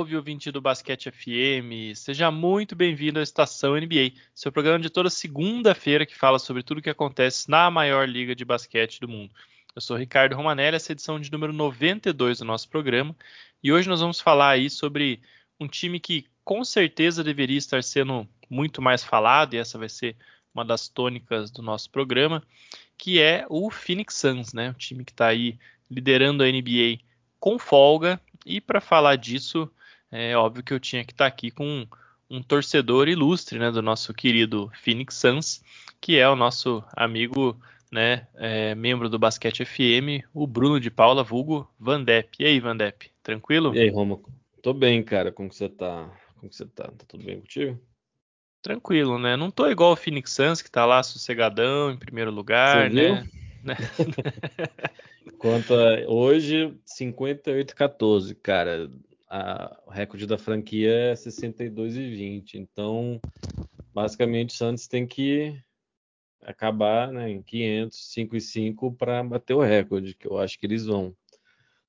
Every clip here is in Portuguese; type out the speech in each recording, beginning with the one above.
Salve, ouvinte do Basquete FM! Seja muito bem-vindo à Estação NBA, seu programa de toda segunda-feira que fala sobre tudo o que acontece na maior liga de basquete do mundo. Eu sou Ricardo Romanelli, essa é edição de número 92 do nosso programa, e hoje nós vamos falar aí sobre um time que com certeza deveria estar sendo muito mais falado, e essa vai ser uma das tônicas do nosso programa, que é o Phoenix Suns, né? O time que está aí liderando a NBA com folga, e para falar disso, é óbvio que eu tinha que estar tá aqui com um, um torcedor ilustre, né, do nosso querido Phoenix Suns, que é o nosso amigo, né, é, membro do Basquete FM, o Bruno de Paula, vulgo Vandep. E aí, Vandep, tranquilo? E aí, Roma? Tô bem, cara. Como que você tá? Como que você tá? Tá tudo bem contigo? Tranquilo, né? Não tô igual o Phoenix Suns, que tá lá sossegadão, em primeiro lugar, né? Viu? Quanto a hoje, 58-14, cara. A, o recorde da franquia é 62 e 20. Então, basicamente, o Santos tem que acabar né, em 500, 5 e 5 para bater o recorde, que eu acho que eles vão.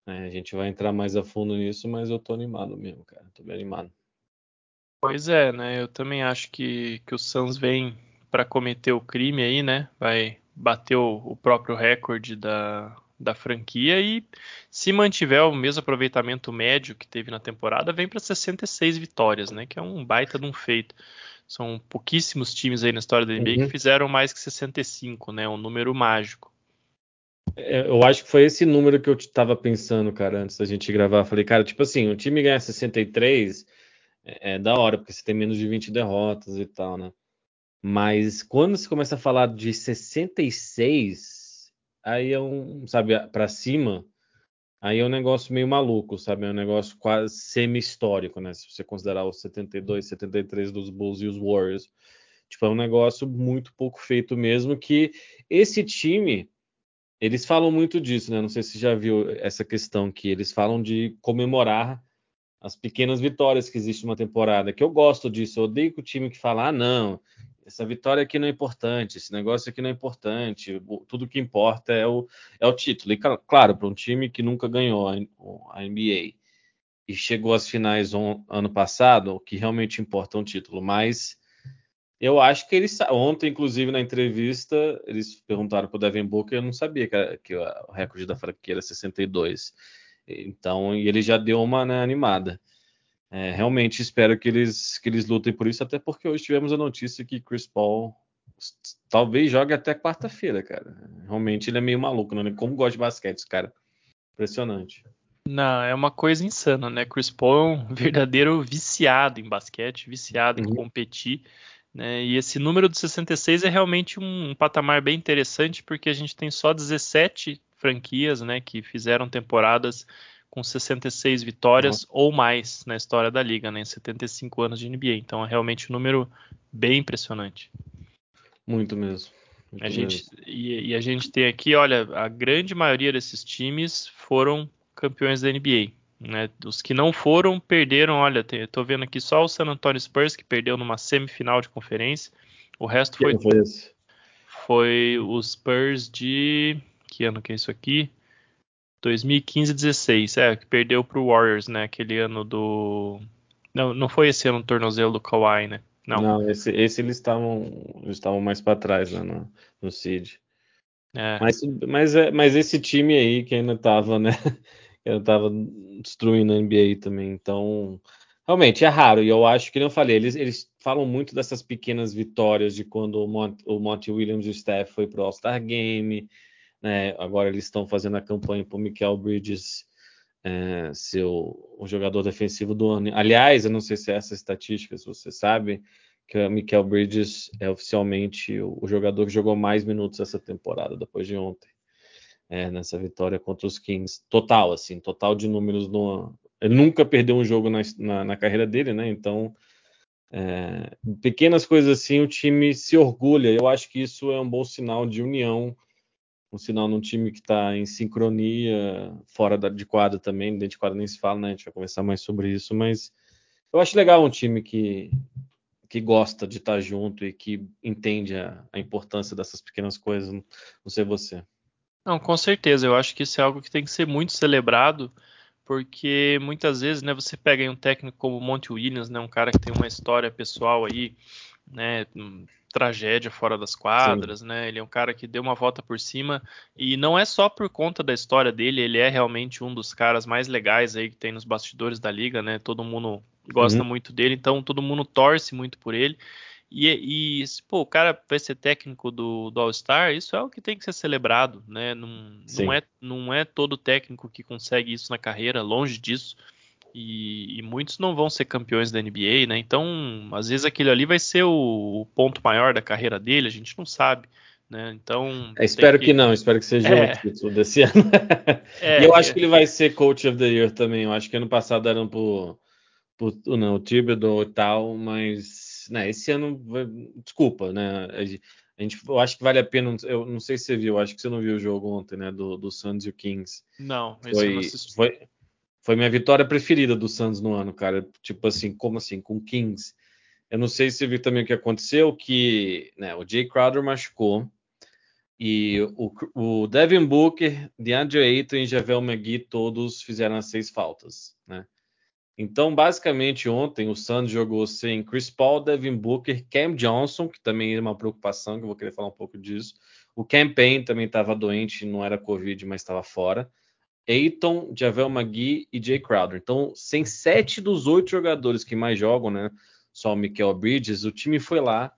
É, a gente vai entrar mais a fundo nisso, mas eu tô animado mesmo, cara. Tô bem animado. Pois é, né? Eu também acho que, que o Suns vem para cometer o crime aí, né? Vai bater o, o próprio recorde da, da franquia e se mantiver o mesmo aproveitamento médio que teve na temporada, vem para 66 vitórias, né? Que é um baita de um feito. São pouquíssimos times aí na história da NBA uhum. que fizeram mais que 65, né? Um número mágico. É, eu acho que foi esse número que eu estava pensando, cara, antes da gente gravar. Falei, cara, tipo assim, o time ganhar 63 é, é da hora, porque você tem menos de 20 derrotas e tal, né? Mas quando você começa a falar de 66, aí é um, sabe, para cima, aí é um negócio meio maluco, sabe? É um negócio quase semi-histórico, né? Se você considerar os 72, 73 dos Bulls e os Warriors. Tipo, é um negócio muito pouco feito mesmo que esse time, eles falam muito disso, né? Não sei se já viu essa questão que eles falam de comemorar as pequenas vitórias que existem numa temporada, que eu gosto disso, eu odeio o time que fala, ah, não, essa vitória aqui não é importante, esse negócio aqui não é importante, tudo que importa é o, é o título. E claro, para um time que nunca ganhou a, NBA e chegou às finais on, ano passado, o que realmente importa é um título. Mas eu acho que eles ontem, inclusive na entrevista, eles perguntaram para o Devin Booker, eu não sabia que, que o recorde da franquia era 62. Então, e ele já deu uma né, animada. É, realmente espero que eles, que eles lutem por isso, até porque hoje tivemos a notícia que Chris Paul talvez jogue até quarta-feira, cara. Realmente ele é meio maluco, né? Como gosta de basquete, cara. Impressionante. Não, é uma coisa insana, né? Chris Paul é um verdadeiro viciado em basquete, viciado uhum. em competir. Né? E esse número de 66 é realmente um, um patamar bem interessante, porque a gente tem só 17 franquias né, que fizeram temporadas com 66 vitórias uhum. ou mais na história da liga, né, em 75 anos de NBA. Então é realmente um número bem impressionante. Muito mesmo. Muito a gente, e, e, a gente tem aqui, olha, a grande maioria desses times foram campeões da NBA. Né? Os que não foram, perderam. Olha, estou vendo aqui só o San Antonio Spurs, que perdeu numa semifinal de conferência. O resto foi, foi, foi os Spurs de. Que ano que é isso aqui? 2015-16, é, que perdeu pro Warriors, né? Aquele ano do. Não, não foi esse ano o tornozelo do Kawhi, né? Não, não esse, esse eles estavam eles estavam mais para trás né, no, no Cid. É. Mas, mas, é, mas esse time aí que ainda tava, né? Que ainda tava destruindo a NBA também. Então, realmente é raro. E eu acho que, não falei, eles, eles falam muito dessas pequenas vitórias de quando o, Mont, o Monty Williams e o Steph foi pro All-Star Game né? Agora eles estão fazendo a campanha para o Michael Bridges é, ser o, jogador defensivo do ano. Aliás, eu não sei se é essa estatística, se você sabe, que o Michael Bridges é oficialmente o, o jogador que jogou mais minutos essa temporada, depois de ontem. É, nessa vitória contra os Kings. Total, assim, total de números no. Ele nunca perdeu um jogo na, na, na carreira dele, né? Então, é, pequenas coisas assim, o time se orgulha. Eu acho que isso é um bom sinal de união um sinal num time que está em sincronia, fora da, de quadra também, dentro de quadra nem se fala, né? A gente vai conversar mais sobre isso, mas eu acho legal um time que, que gosta de estar tá junto e que entende a, a, importância dessas pequenas coisas, não sei você. Não, com certeza, eu acho que isso é algo que tem que ser muito celebrado, porque muitas vezes, né, você pega um técnico como o Monty Williams, né, um cara que tem uma história pessoal aí, né, tragédia fora das quadras, Sim. né? Ele é um cara que deu uma volta por cima e não é só por conta da história dele, ele é realmente um dos caras mais legais aí que tem nos bastidores da liga, né? Todo mundo gosta uhum. muito dele, então todo mundo torce muito por ele. E, e pô, o cara vai ser técnico do, do All-Star, isso é o que tem que ser celebrado, né? Não, não, é, não é todo técnico que consegue isso na carreira, longe disso. E, e, muitos não vão ser campeões da NBA, né? Então, às vezes aquele ali vai ser o, o ponto maior da carreira dele, a gente não sabe. Né? Então. É, espero que... que... não, espero que seja é. título desse ano. É, e eu acho que ele vai ser Coach of the Year também. Eu acho que ano passado eram por, por não, o Thibodeau e tal, mas né, esse ano, desculpa, né? A gente, eu acho que vale a pena. Eu não sei se você viu, acho que você não viu o jogo ontem, né? Do, do Suns e o Kings. Não, esse foi, eu não assisti. Foi, foi minha vitória preferida do Suns no ano, cara. Tipo assim, como assim? Com Kings. Eu não sei se você viu também o que aconteceu, que né, o Jay Crowder machucou. E o, o Devin Booker, DeAndre Ayton e Javel McGee todos fizeram as seis faltas, né? Então, basicamente, ontem o Suns jogou sem Chris Paul, Devin Booker, Cam Johnson, que também é uma preocupação, que eu vou querer falar um pouco disso. O Campaign também estava doente, não era Covid, mas estava fora. Aiton, Javel McGee e Jay Crowder. Então, sem sete dos oito jogadores que mais jogam, né? Só o Michael Bridges, o time foi lá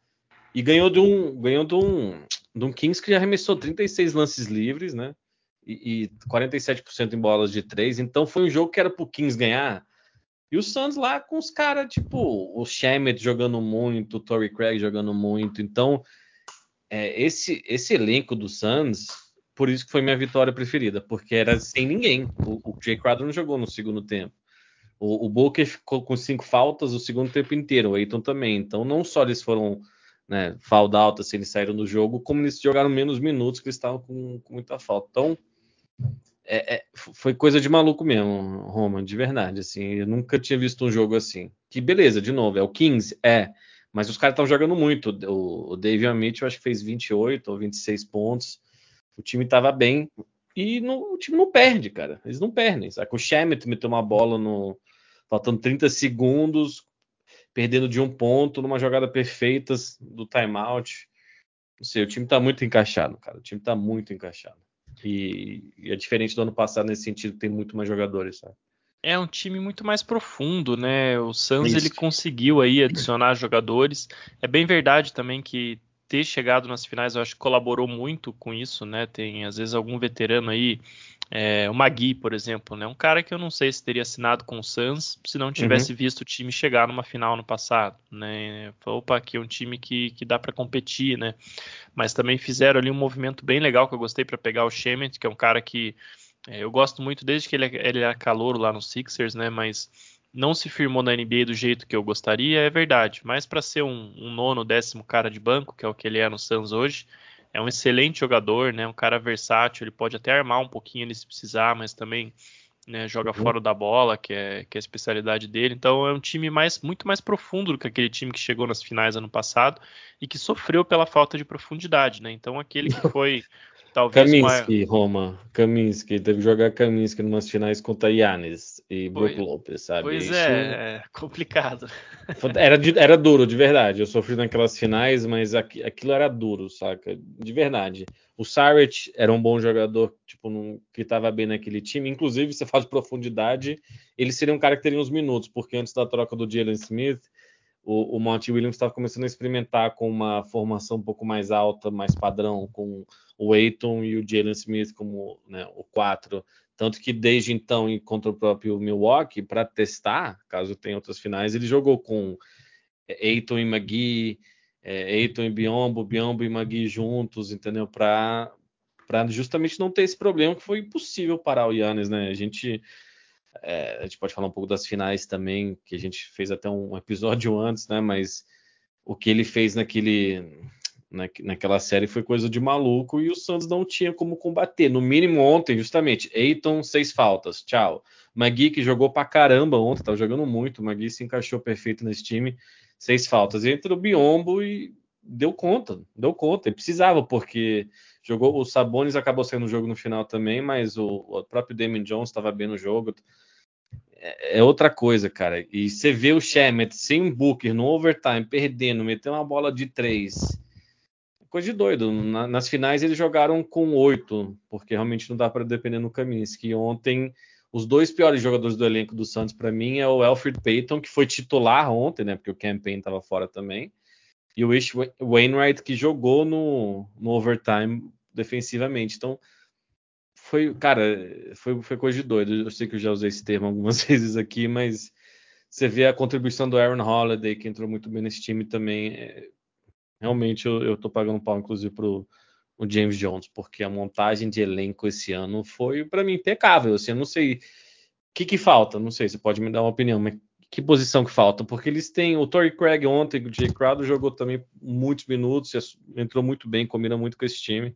e ganhou de um, ganhou de um, de um Kings que arremessou 36 lances livres, né? E, e 47% em bolas de três. Então, foi um jogo que era pro Kings ganhar. E o Suns lá com os caras, tipo, o Shemet jogando muito, o Torrey Craig jogando muito. Então, é, esse, esse elenco do Suns por isso que foi minha vitória preferida, porque era sem ninguém. O, o Jay Crowder não jogou no segundo tempo. O, o Booker ficou com cinco faltas o segundo tempo inteiro, o Aiton também. Então, não só eles foram né, falda alta se eles saíram do jogo, como eles jogaram menos minutos, que eles estavam com, com muita falta. Então, é, é, foi coisa de maluco mesmo, Roma, de verdade. Assim, eu nunca tinha visto um jogo assim. Que beleza, de novo, é o Kings, é. Mas os caras estão jogando muito. O, o David Mitchell acho que fez 28 ou 26 pontos. O time estava bem e no, o time não perde, cara. Eles não perdem. Sabe? O Shemet meteu uma bola no faltando 30 segundos, perdendo de um ponto numa jogada perfeita do timeout. Não sei, o time está muito encaixado, cara. O time está muito encaixado. E, e, é diferente do ano passado nesse sentido, tem muito mais jogadores, sabe? É um time muito mais profundo, né? O Suns Isso. ele conseguiu aí adicionar jogadores. É bem verdade também que ter chegado nas finais, eu acho que colaborou muito com isso, né? Tem às vezes algum veterano aí, é, o Magui, por exemplo, né? Um cara que eu não sei se teria assinado com o Suns se não tivesse uhum. visto o time chegar numa final no passado, né? Opa, aqui é um time que, que dá para competir, né? Mas também fizeram ali um movimento bem legal que eu gostei para pegar o Shemet, que é um cara que é, eu gosto muito desde que ele, é, ele era calouro lá no Sixers, né? Mas não se firmou na NBA do jeito que eu gostaria, é verdade. Mas para ser um, um, nono, décimo cara de banco, que é o que ele é no Suns hoje, é um excelente jogador, né? Um cara versátil, ele pode até armar um pouquinho ele se precisar, mas também né, joga uhum. fora da bola, que é, que é a especialidade dele. Então é um time mais, muito mais profundo do que aquele time que chegou nas finais ano passado e que sofreu pela falta de profundidade, né? Então aquele que foi Talvez Kaminsky. Roma. Kaminsky, teve que jogar Kaminsky em umas finais contra Yannis e Brook Lopez, sabe? Pois Isso... é, é complicado. Era, era duro, de verdade. Eu sofri naquelas finais, mas aquilo era duro, saca? De verdade. O Saric era um bom jogador, tipo, num, que estava bem naquele time. Inclusive, você faz profundidade, ele seria um cara que teria uns minutos, porque antes da troca do Jalen Smith, o, o Monty Williams estava começando a experimentar com uma formação um pouco mais alta, mais padrão, com o Aiton e o Jalen Smith como né, o 4. Tanto que desde então, contra o próprio Milwaukee, para testar, caso tenha outras finais, ele jogou com Aiton e McGee, é, Aiton e Biombo, Biombo e McGee juntos, entendeu? Para justamente não ter esse problema que foi impossível parar o Yannis, né? A gente é, a gente pode falar um pouco das finais também, que a gente fez até um episódio antes, né? Mas o que ele fez naquele, na, naquela série foi coisa de maluco e o Santos não tinha como combater. No mínimo ontem, justamente, Eiton, seis faltas, tchau. Magui, que jogou pra caramba ontem, tava jogando muito, o Magui se encaixou perfeito nesse time, seis faltas. E entrou o Biombo e deu conta, deu conta, e precisava, porque jogou o Sabonis acabou sendo no jogo no final também, mas o, o próprio Damon Jones estava bem no jogo. é, é, outra coisa, cara. E você vê o Shemet sem Booker no overtime, perdendo, metendo uma bola de três. Coisa de doido. Na, nas finais eles jogaram com oito, porque realmente não dá para depender no Kaminsky. Ontem, os dois piores jogadores do elenco do Santos, para mim, é o Alfred Payton, que foi titular ontem, né? Porque o Campaign estava fora também. E o Ish Wainwright, que jogou no, no overtime defensivamente. Então, foi, cara, foi, foi coisa de doido. Eu sei que eu já usei esse termo algumas vezes aqui, mas você vê a contribuição do Aaron Holiday, que entrou muito bem nesse time também. Realmente eu, eu tô pagando pau, inclusive, pro o James Jones, porque a montagem de elenco esse ano foi, para mim, impecável. Assim, eu não sei o que, que falta, não sei, você pode me dar uma opinião, mas que posição que falta? Porque eles têm o Torrey Craig ontem, o Jay Crowder jogou também muitos minutos, entrou muito bem, combina muito com esse time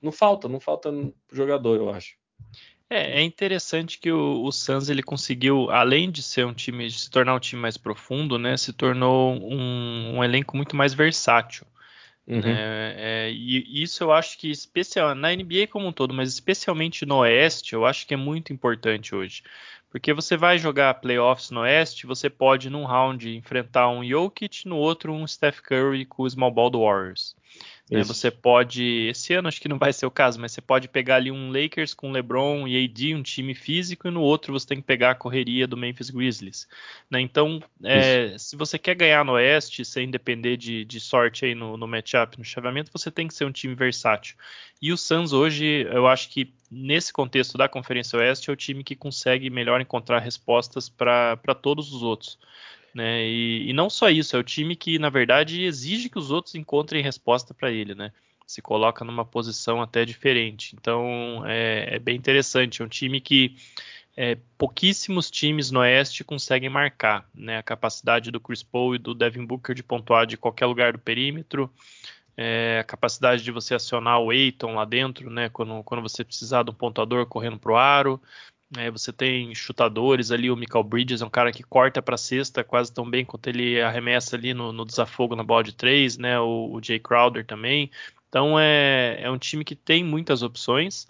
não falta, não falta jogador, eu acho. É, é interessante que o, o Suns ele conseguiu, além de ser um time, de se tornar um time mais profundo, né, se tornou um, um elenco muito mais versátil. Uhum. É, é, e isso eu acho que especial na NBA como um todo, mas especialmente no Oeste, eu acho que é muito importante hoje. Porque você vai jogar playoffs no Oeste, você pode num round enfrentar um Jokic, no outro um Steph Curry com o small ball do Warriors. Né? Você pode, esse ano acho que não vai ser o caso, mas você pode pegar ali um Lakers com LeBron e AD, um time físico, e no outro você tem que pegar a correria do Memphis Grizzlies. Né? Então, é, se você quer ganhar no Oeste, sem depender de, de sorte aí no, no matchup, no chaveamento, você tem que ser um time versátil. E o Suns hoje, eu acho que nesse contexto da Conferência Oeste, é o time que consegue melhor encontrar respostas para todos os outros. Né? E, e, não só isso, é o time que, na verdade, exige que os outros encontrem resposta para ele, né? Se coloca numa posição até diferente. Então é, é bem interessante. É um time que é, pouquíssimos times no Oeste conseguem marcar. Né? A capacidade do Chris Paul e do Devin Booker de pontuar de qualquer lugar do perímetro. É, a capacidade de você acionar o Eiton lá dentro, né? Quando, quando você precisar de um pontuador correndo para o aro. É, você tem chutadores ali, o Michael Bridges é um cara que corta para cesta quase tão bem quanto ele arremessa ali no, no desafogo na bola de três, né? O, o Jay Crowder também. Então é, é um time que tem muitas opções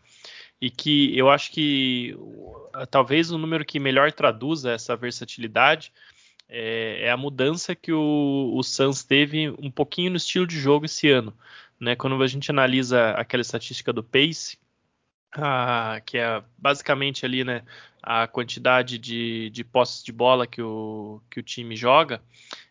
e que eu acho que talvez o número que melhor traduza essa versatilidade é, é a mudança que o, o Suns teve um pouquinho no estilo de jogo esse ano. Né? Quando a gente analisa aquela estatística do pace, ah, que é basicamente ali, né, a quantidade de, de posses de bola que o, que o time joga.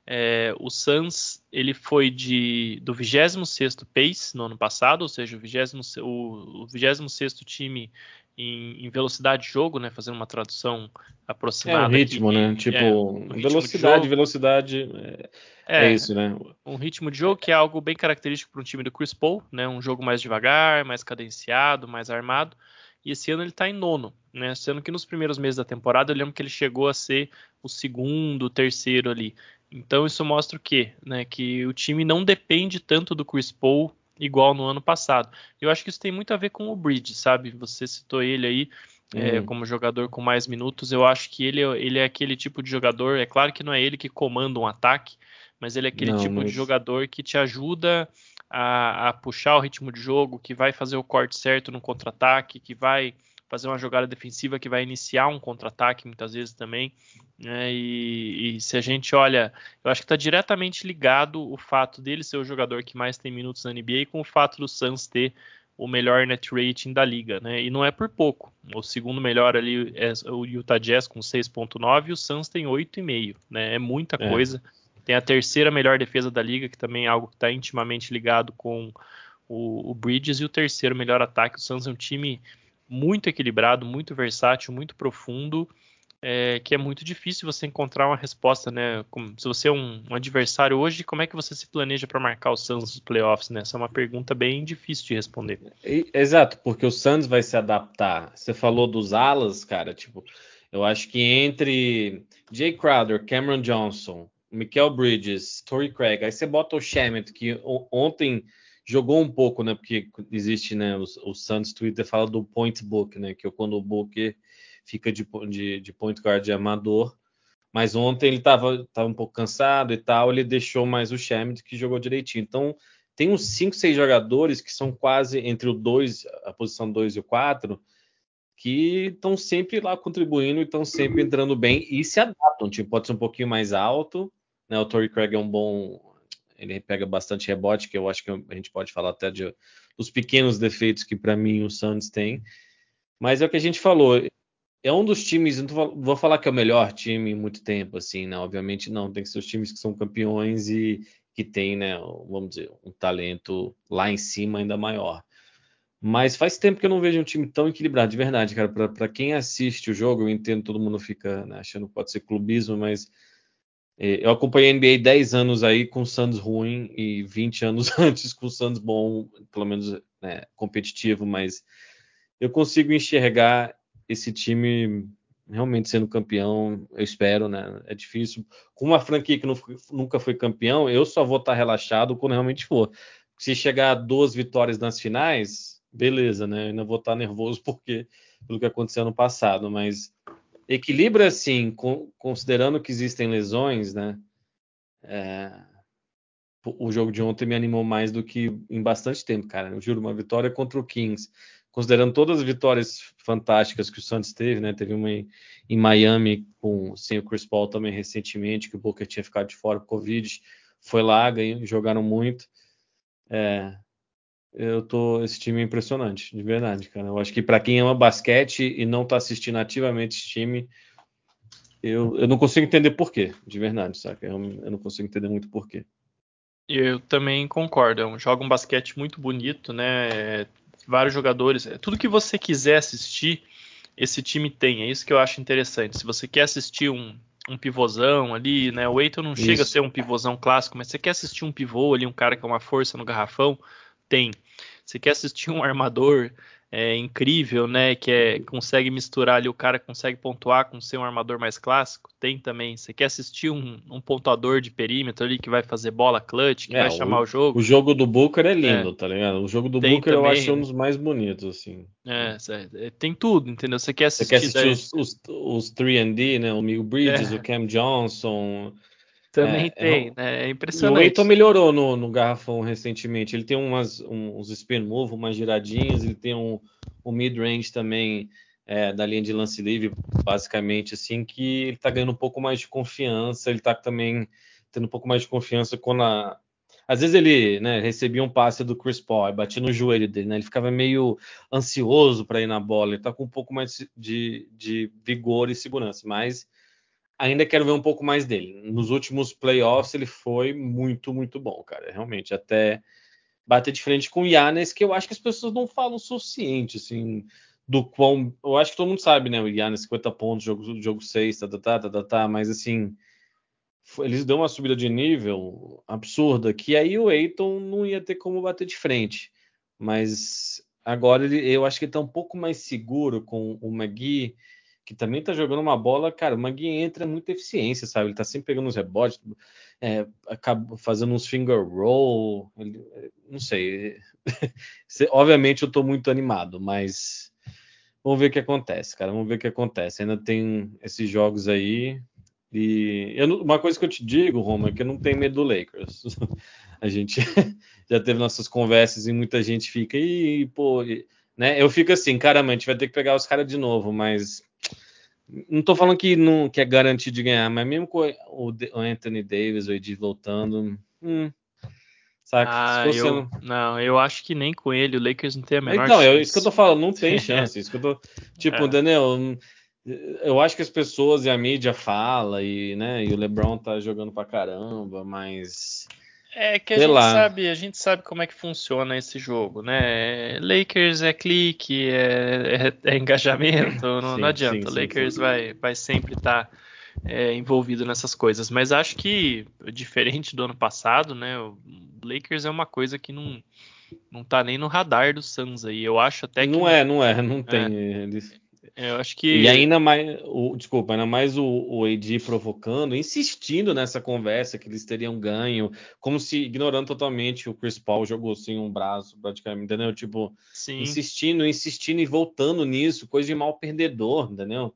É, o Suns ele foi de do 26º pace no ano passado, ou seja, o 20, o, o 26 time em, em, velocidade de jogo, né, fazendo uma tradução aproximada. É um ritmo, aqui, né? Tipo, é, um velocidade, velocidade. É, é, é, isso, né? Um ritmo de jogo que é algo bem característico para um time do Chris Paul, né? Um jogo mais devagar, mais cadenciado, mais armado. E esse ano ele está em nono, né? Sendo que nos primeiros meses da temporada eu lembro que ele chegou a ser o segundo, terceiro ali. Então isso mostra o quê? Né? Que o time não depende tanto do Chris Paul igual no ano passado. Eu acho que isso tem muito a ver com o Bridge, sabe? Você citou ele aí. É, uhum. como jogador com mais minutos, eu acho que ele, ele é aquele tipo de jogador. É claro que não é ele que comanda um ataque, mas ele é aquele não, tipo mas... de jogador que te ajuda a, a, puxar o ritmo de jogo, que vai fazer o corte certo no contra-ataque, que vai fazer uma jogada defensiva que vai iniciar um contra-ataque muitas vezes também. Né? E, e, se a gente olha, eu acho que está diretamente ligado o fato dele ser o jogador que mais tem minutos na NBA com o fato do Suns ter o melhor net rating da liga, né? E não é por pouco. O segundo melhor ali é o Utah Jazz com 6.9 e o Suns tem 8,5, né? É muita é. coisa. Tem a terceira melhor defesa da liga, que também é algo que está intimamente ligado com o, o, Bridges, e o terceiro melhor ataque. O Suns é um time muito equilibrado, muito versátil, muito profundo, é, que é muito difícil você encontrar uma resposta, né? Como, se você é um, um, adversário hoje, como é que você se planeja para marcar o Suns nos playoffs, né? Essa é uma pergunta bem difícil de responder. Exato, porque o Suns vai se adaptar. Você falou dos alas, cara, tipo, eu acho que entre Jay Crowder, Cameron Johnson, Michael Bridges, Torrey Craig, aí você bota o Shemet, que ontem jogou um pouco, né? Porque existe, né? O, o Santos Twitter fala do point book, né? Que quando o Booker fica de, de, de point guard de amador. Mas ontem ele estava tava um pouco cansado e tal, ele deixou mais o Shemet que jogou direitinho. Então, tem uns 5, 6 jogadores que são quase entre o 2, a posição 2 e o 4, que estão sempre lá contribuindo e estão sempre entrando bem e se adaptam. Tipo, pode ser um pouquinho mais alto, né? O Torrey Craig é um bom, ele pega bastante rebote, que eu acho que a gente pode falar até de, dos pequenos defeitos que para mim o Suns tem. Mas é o que a gente falou. É um dos times, não vou falar que é o melhor time em muito tempo, assim, né? Obviamente não, tem que ser os times que são campeões e que tem, né, vamos dizer, um talento lá em cima ainda maior. Mas faz tempo que eu não vejo um time tão equilibrado, de verdade, cara. Para quem assiste o jogo, eu entendo todo mundo fica né, achando que pode ser clubismo, mas eu acompanhei a NBA 10 anos aí com o Suns ruim e 20 anos antes com o Suns bom, pelo menos né, competitivo, mas eu consigo enxergar esse time realmente sendo campeão, eu espero, né? É difícil. Com uma franquia que não, nunca foi campeão, eu só vou estar relaxado quando realmente for. Se chegar a duas vitórias nas finais, beleza, né? Eu ainda vou estar nervoso porque pelo que aconteceu no passado, mas equilíbrio assim, considerando que existem lesões, né? É, o jogo de ontem me animou mais do que em bastante tempo, cara. Eu juro, uma vitória contra o Kings, considerando todas as vitórias fantásticas que o Santos teve, né? Teve uma em, em Miami com sem o Chris Paul também recentemente, que o Booker tinha ficado de fora por Covid, foi lá, ganhou, jogaram muito. É, eu tô. Esse time é impressionante, de verdade, cara. Eu acho que para quem ama basquete e não tá assistindo ativamente esse time, eu, eu não consigo entender porquê, de verdade, saca? Eu, eu não consigo entender muito porquê. Eu também concordo. É joga um basquete muito bonito, né? Vários jogadores. É tudo que você quiser assistir, esse time tem. É isso que eu acho interessante. Se você quer assistir um, um pivôzão ali, né? O Eiton não isso. chega a ser um pivôzão clássico, mas você quer assistir um pivô ali, um cara que é uma força no garrafão, tem. Você quer assistir um armador é, incrível, né? Que é, consegue misturar ali, o cara consegue pontuar com ser um armador mais clássico? Tem também. Você quer assistir um, um pontuador de perímetro ali que vai fazer bola clutch, que é, vai chamar o, o, jogo? O jogo do Booker é lindo, é. tá ligado? O jogo do tem Booker também, eu acho um dos mais bonitos, assim. É, é tem tudo, entendeu? Você quer assistir. Você quer assistir daí... os, os, os 3D, né? O Mil Bridges, é. o Cam Johnson. Também é, tem, é, né? É impressionante. O Eiton melhorou no, no garrafão recentemente. Ele tem umas, uns spin move, umas giradinhas, ele tem um, um mid-range também é, da linha de lance livre, basicamente, assim, que ele tá ganhando um pouco mais de confiança, ele tá também tendo um pouco mais de confiança quando a. Às vezes ele né, recebia um passe do Chris Paul, batia no joelho dele, né? Ele ficava meio ansioso para ir na bola, ele tá com um pouco mais de, de vigor e segurança, mas ainda quero ver um pouco mais dele. Nos últimos playoffs ele foi muito, muito bom, cara. Realmente, até bater de frente com o Yannis, que eu acho que as pessoas não falam o suficiente, assim, do quão... Eu acho que todo mundo sabe, né? O Yannis, 50 pontos, jogo, jogo 6, tá, tá, tá, tá, tá, tá mas assim... Eles dão uma subida de nível absurda, que aí o Eiton não ia ter como bater de frente. Mas agora ele, eu acho que ele tá um pouco mais seguro com o McGee que também tá jogando uma bola, cara, o Magui entra muita eficiência, sabe? Ele tá sempre pegando os rebotes, é, acaba fazendo uns finger roll, ele, não sei. Obviamente eu tô muito animado, mas vamos ver o que acontece, cara. Vamos ver o que acontece. Ainda tem esses jogos aí. E eu, uma coisa que eu te digo, Roma, é que eu não tenho medo do Lakers. A gente já teve nossas conversas e muita gente fica, e pô, né? Eu fico assim, caramba, a gente vai ter que pegar os caras de novo, mas não tô falando que não que é garantido de ganhar, mas mesmo com o, Anthony Davis, o Ed voltando, hum, saca? Ah, eu, não, eu acho que nem com ele o Lakers não tem a menor então, chance. Então, é isso que eu tô falando, não tem chance. isso que eu tô, tipo, é. Daniel, eu acho que as pessoas e a mídia fala e, né, e o LeBron tá jogando pra caramba, mas é que a gente sabe, a gente sabe como é que funciona esse jogo, né? Lakers é clique, é, é, é engajamento, não, sim, não adianta. Sim, Lakers sim, vai, vai sempre estar tá, é, envolvido nessas coisas. Mas acho que diferente do ano passado, né? O Lakers é uma coisa que não não tá nem no radar do Suns aí. Eu acho até que não é, não é, não tem. É. Eu acho que. E ainda mais, o, desculpa, ainda mais o, o AD provocando, insistindo nessa conversa que eles teriam ganho, como se ignorando totalmente o Chris Paul jogou sem um braço, praticamente, entendeu? Tipo, Sim. insistindo, insistindo e voltando nisso, coisa de mal perdedor, entendeu?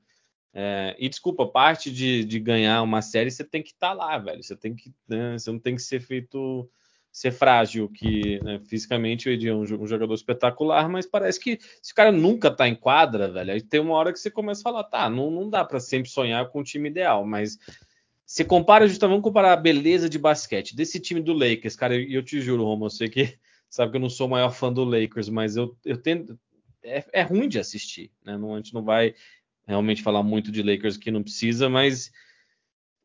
É, e desculpa, parte de, de, ganhar uma série você tem que estar tá lá, velho. Você tem que, né, você não tem que ser feito ser frágil, que né, fisicamente o Edi é um, um, jogador espetacular, mas parece que se o cara nunca tá em quadra, velho, aí tem uma hora que você começa a falar, tá, não, não dá para sempre sonhar com o time ideal, mas se compara justamente, vamos comparar a beleza de basquete desse time do Lakers, cara, e eu, eu, te juro, Romo, eu sei que sabe que eu não sou o maior fã do Lakers, mas eu, eu tento, é, é ruim de assistir, né, não, a gente não vai realmente falar muito de Lakers que não precisa, mas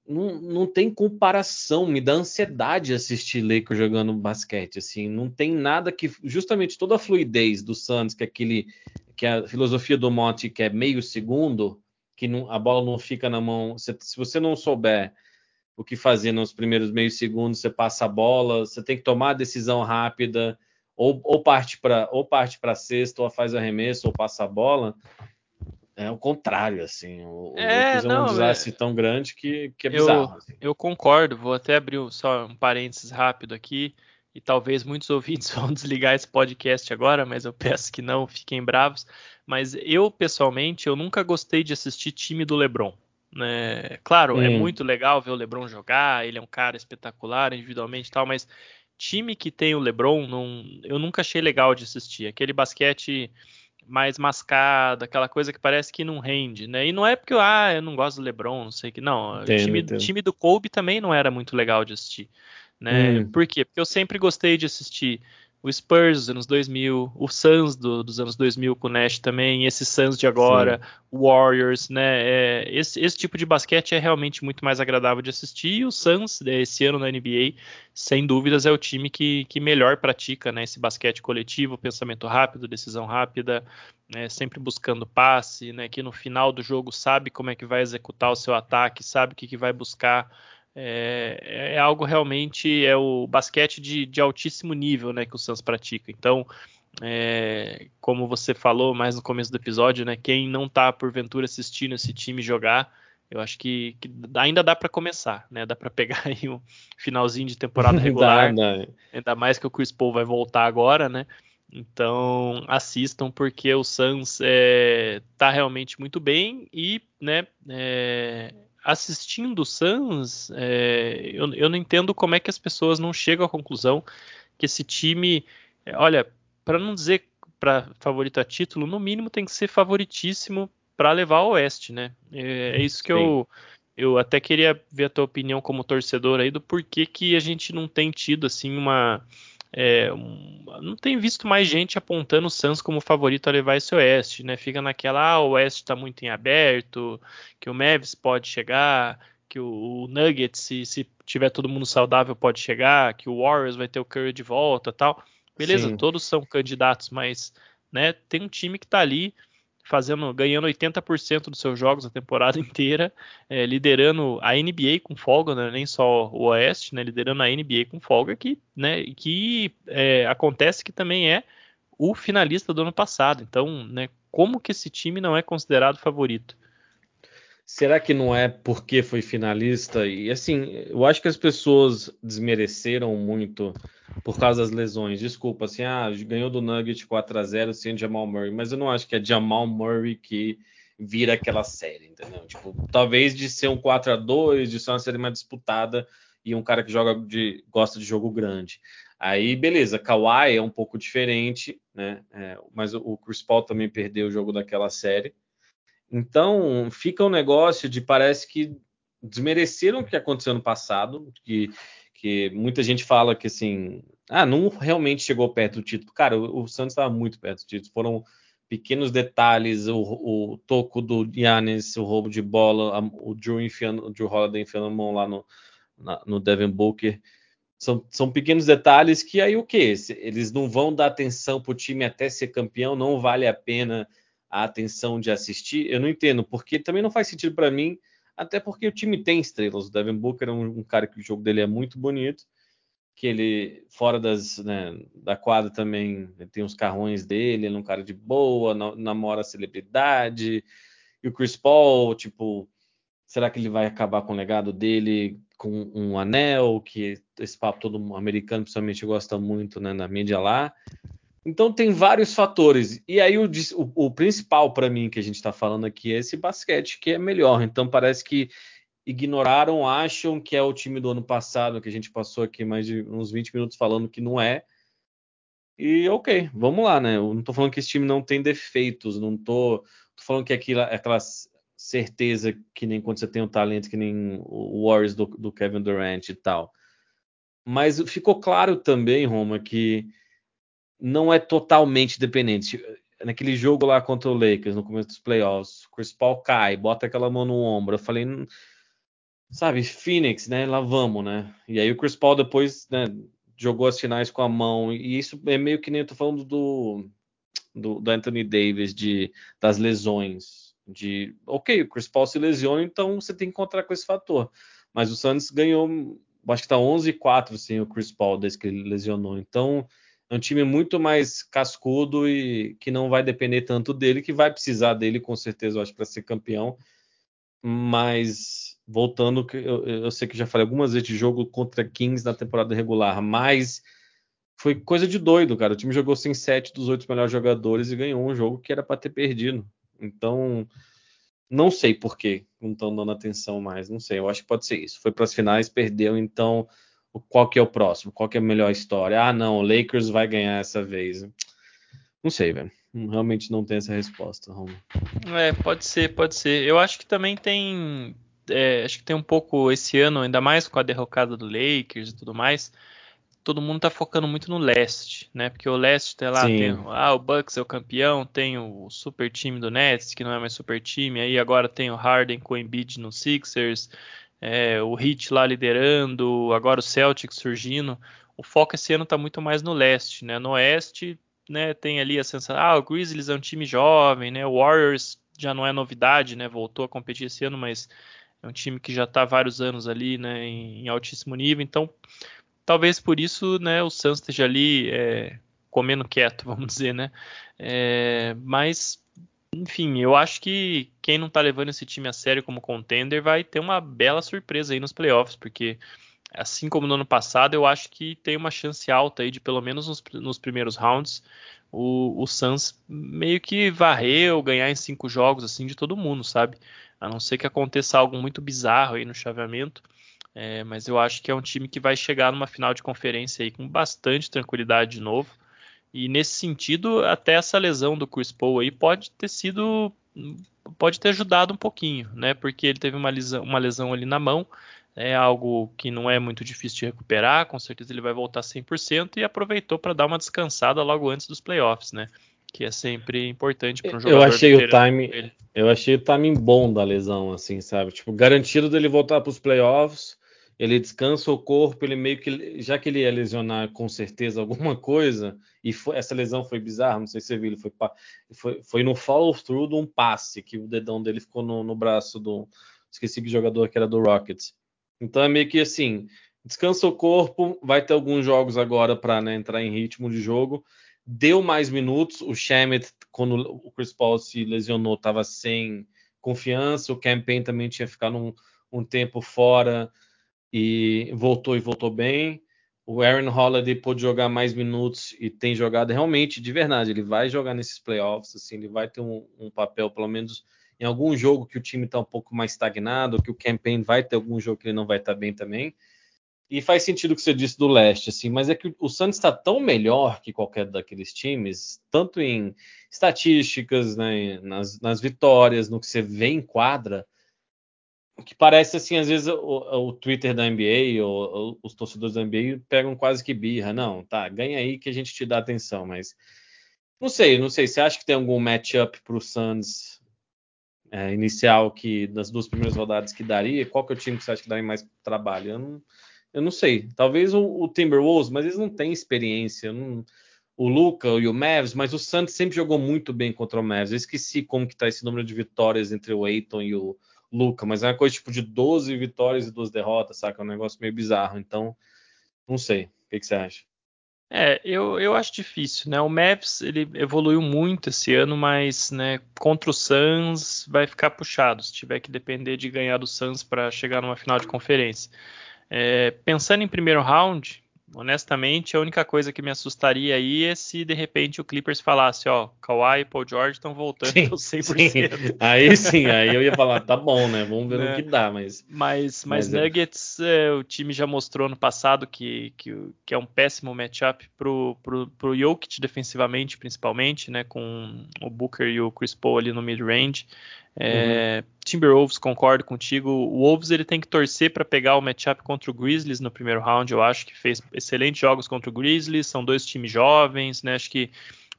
não, não tem comparação, me dá ansiedade assistir Lakers jogando basquete, assim, não tem nada que, justamente toda a fluidez do Suns, que é aquele, que é a filosofia do Monte, que é meio segundo, que não, a bola não fica na mão, se, se você não souber o que fazer nos primeiros meio segundos, você passa a bola, você tem que tomar a decisão rápida, ou, ou parte para ou parte para sexta, ou faz arremesso, ou passa a bola, é o contrário, assim. O, é, o é um desastre é... tão grande que, que é bizarro. Eu, assim. eu concordo, vou até abrir só um parênteses rápido aqui, e talvez muitos ouvintes vão desligar esse podcast agora, mas eu peço que não, fiquem bravos. Mas eu, pessoalmente, eu nunca gostei de assistir time do LeBron. Né? Claro, hum. é muito legal ver o LeBron jogar, ele é um cara espetacular individualmente e tal, mas time que tem o LeBron, não, eu nunca achei legal de assistir. Aquele basquete mais mascada, aquela coisa que parece que não rende, né? E não é porque ah, eu não gosto do LeBron, não sei que não. Entendo, o time, time, do Kobe também não era muito legal de assistir, né? Hum. Por quê? Porque eu sempre gostei de assistir o Spurs dos anos 2000, o Suns do, dos anos 2000 com o Nash também, esse Suns de agora, o Warriors, né? É, esse, esse, tipo de basquete é realmente muito mais agradável de assistir. E o Suns, né, esse ano na NBA, sem dúvidas é o time que, que melhor pratica né, esse basquete coletivo, pensamento rápido, decisão rápida, né, sempre buscando passe, né? Que no final do jogo sabe como é que vai executar o seu ataque, sabe o que, que vai buscar é, é, algo realmente é o basquete de, de, altíssimo nível né, que o Suns pratica. Então, é, como você falou mais no começo do episódio, né, quem não está porventura assistindo esse time jogar, eu acho que, que ainda dá para começar, né? Dá para pegar aí um finalzinho de temporada regular, dá, dá. ainda mais que o Chris Paul vai voltar agora, né? Então assistam porque o Suns é, tá realmente muito bem e, né? É, assistindo o Suns, é, eu, eu, não entendo como é que as pessoas não chegam à conclusão que esse time, é, olha, para não dizer para favorito a título, no mínimo tem que ser favoritíssimo para levar ao Oeste, né? É, é isso que Sim. eu eu até queria ver a tua opinião como torcedor aí do porquê que a gente não tem tido assim uma é, não tem visto mais gente apontando o Suns como favorito a levar esse Oeste, né? Fica naquela, ah, o Oeste está muito em aberto, que o Mavis pode chegar, que o, o Nuggets, se, se, tiver todo mundo saudável, pode chegar, que o Warriors vai ter o Curry de volta tal. Beleza, Sim. todos são candidatos, mas né, tem um time que está ali fazendo, ganhando 80% dos seus jogos a temporada inteira, é, liderando a NBA com folga, né, nem só o Oeste, né, liderando a NBA com folga, que, né, que é, acontece que também é o finalista do ano passado. Então, né, como que esse time não é considerado favorito? Será que não é porque foi finalista? E assim, eu acho que as pessoas desmereceram muito por causa das lesões. Desculpa, assim, ah, ganhou do Nugget 4 a 0 sem Jamal Murray, mas eu não acho que é Jamal Murray que vira aquela série, entendeu? Tipo, talvez de ser um 4 a 2, de ser uma série mais disputada e um cara que joga de gosta de jogo grande. Aí, beleza, Kawhi é um pouco diferente, né? É, mas o Chris Paul também perdeu o jogo daquela série. Então, fica um negócio de parece que desmereceram o que aconteceu no passado, que, que muita gente fala que assim, ah, não realmente chegou perto do título. Cara, o, o Santos estava muito perto do título. Foram pequenos detalhes, o, o toco do Yannis, o roubo de bola, a, o Drew, enfiando, o Drew Holiday enfiando a mão lá no, na, no Devin Booker. São, são pequenos detalhes que aí o que? Eles não vão dar atenção para o time até ser campeão, não vale a pena a atenção de assistir, eu não entendo, porque também não faz sentido para mim, até porque o time tem estrelas. O Devin Booker é um, um, cara que o jogo dele é muito bonito, que ele, fora das, né, da quadra também, tem os carrões dele, ele é um cara de boa, namora celebridade. E o Chris Paul, tipo, será que ele vai acabar com o legado dele com um anel, que esse papo todo americano, principalmente, gosta muito né, na mídia lá. Então tem vários fatores. E aí o, o, o principal para mim que a gente está falando aqui é esse basquete que é melhor. Então parece que ignoraram, acham que é o time do ano passado, que a gente passou aqui mais de uns 20 minutos falando que não é. E ok, vamos lá, né? Eu não tô falando que esse time não tem defeitos, não tô, tô falando que é aquilo, é aquela certeza que nem quando você tem um talento que nem o Warriors do, do Kevin Durant e tal. Mas ficou claro também, Roma, que não é totalmente dependente. Naquele jogo lá contra o Lakers, no começo dos playoffs, Chris Paul cai, bota aquela mão no ombro. Eu falei, hum, sabe, Phoenix, né? Lá vamos, né? E aí o Chris Paul depois né, jogou as finais com a mão. E isso é meio que nem eu tô falando do, do, do Anthony Davis, de, das lesões. De, ok, o Chris Paul se lesiona, então você tem que encontrar com esse fator. Mas o Santos ganhou, acho que tá 11 e 4 sem o Chris Paul desde que ele lesionou. Então é um time muito mais cascudo e que não vai depender tanto dele, que vai precisar dele com certeza, eu acho, para ser campeão. Mas voltando, eu, eu, sei que já falei algumas vezes de jogo contra Kings na temporada regular, mas foi coisa de doido, cara. O time jogou sem sete dos oito melhores jogadores e ganhou um jogo que era para ter perdido. Então, não sei por que não estão dando atenção mais. Não sei, eu acho que pode ser isso. Foi para as finais, perdeu, então qual que é o próximo? Qual que é a melhor história? Ah, não, o Lakers vai ganhar essa vez. Não sei, velho. Realmente não tem essa resposta, Romo. É, pode ser, pode ser. Eu acho que também tem. É, acho que tem um pouco esse ano, ainda mais com a derrocada do Lakers e tudo mais. Todo mundo tá focando muito no leste, né? Porque o leste tem lá, Sim. tem ah, o Bucks é o campeão, tem o super time do Nets, que não é mais super time, aí agora tem o Harden com o Embiid no Sixers, é, o Heat lá liderando, agora o Celtic surgindo. O foco esse ano está muito mais no leste, né? No oeste, né, tem ali a sensação, ah, o Grizzlies é um time jovem, né? O Warriors já não é novidade, né? Voltou a competir esse ano, mas é um time que já está há vários anos ali, né, em, em, altíssimo nível. Então, talvez por isso, né, o Suns esteja ali é, comendo quieto, vamos dizer, né? É, mas enfim, eu acho que quem não tá levando esse time a sério como contender vai ter uma bela surpresa aí nos playoffs, porque assim como no ano passado, eu acho que tem uma chance alta aí de pelo menos nos, nos primeiros rounds o, o Suns meio que varrer ou ganhar em cinco jogos assim de todo mundo, sabe? A não ser que aconteça algo muito bizarro aí no chaveamento. É, mas eu acho que é um time que vai chegar numa final de conferência aí com bastante tranquilidade de novo. E nesse sentido, até essa lesão do Chris Paul aí pode ter sido pode ter ajudado um pouquinho, né? Porque ele teve uma lesão, uma lesão ali na mão, é algo que não é muito difícil de recuperar, com certeza ele vai voltar 100% e aproveitou para dar uma descansada logo antes dos playoffs, né? Que é sempre importante para um jogador. Eu achei o time, eu achei o timing bom da lesão, assim, sabe? Tipo, garantido dele voltar para os playoffs ele descansa o corpo, ele meio que, já que ele ia lesionar com certeza alguma coisa, e foi, essa lesão foi bizarra, não sei se você viu, ele foi, foi, foi no follow-through de um passe, que o dedão dele ficou no, no braço do, esqueci que jogador que era do Rockets. Então é meio que assim, descansa o corpo, vai ter alguns jogos agora para né, entrar em ritmo de jogo, deu mais minutos, o Shamet, quando o Chris Paul se lesionou, estava sem confiança, o Campaign também tinha ficado um, um tempo fora, e voltou e voltou bem. O Aaron Holiday pôde jogar mais minutos e tem jogado realmente de verdade. Ele vai jogar nesses playoffs, assim, ele vai ter um, um papel, pelo menos em algum jogo que o time está um pouco mais estagnado, que o campaign vai ter algum jogo que ele não vai estar tá bem também. E faz sentido o que você disse do leste, assim, mas é que o Santos está tão melhor que qualquer daqueles times, tanto em estatísticas, né, nas, nas vitórias, no que você vê em quadra, que parece assim, às vezes o, o Twitter da NBA ou, ou, os torcedores da NBA pegam quase que birra. Não, tá, ganha aí que a gente te dá atenção, mas não sei, não sei. Você acha que tem algum matchup para o Suns é, inicial que das duas primeiras rodadas que daria? Qual que é o time que você acha que daria mais trabalho? Eu não, eu não sei. Talvez o, o Timberwolves, mas eles não têm experiência. Não, o Luca e o Mavs, mas o Santos sempre jogou muito bem contra o Mavs. Eu esqueci como que tá esse número de vitórias entre o Aiton e o Luca, mas é uma coisa tipo de 12 vitórias e 12 derrotas, saca? É um negócio meio bizarro. Então, não sei. O que, que você acha? É, eu, eu acho difícil, né? O Mavs ele evoluiu muito esse ano, mas né, contra o Suns vai ficar puxado se tiver que depender de ganhar do Suns para chegar numa final de conferência. É, pensando em primeiro round, honestamente, a única coisa que me assustaria aí é se de repente o Clippers falasse, ó, Kawhi e Paul George estão voltando sim, 100%. Sim. Aí sim, aí eu ia falar, tá bom, né? Vamos ver é. que dá, mas mas mas, mas é. Nuggets, é... o time já mostrou no passado que, que, que é um péssimo matchup pro, pro, pro Jokic defensivamente, principalmente, né, com o Booker e o Chris Paul ali no mid-range. É, uhum. Timberwolves, concordo contigo. O Wolves ele tem que torcer para pegar o matchup contra o Grizzlies no primeiro round. Eu acho que fez excelentes jogos contra o Grizzlies. São dois times jovens, né? Acho que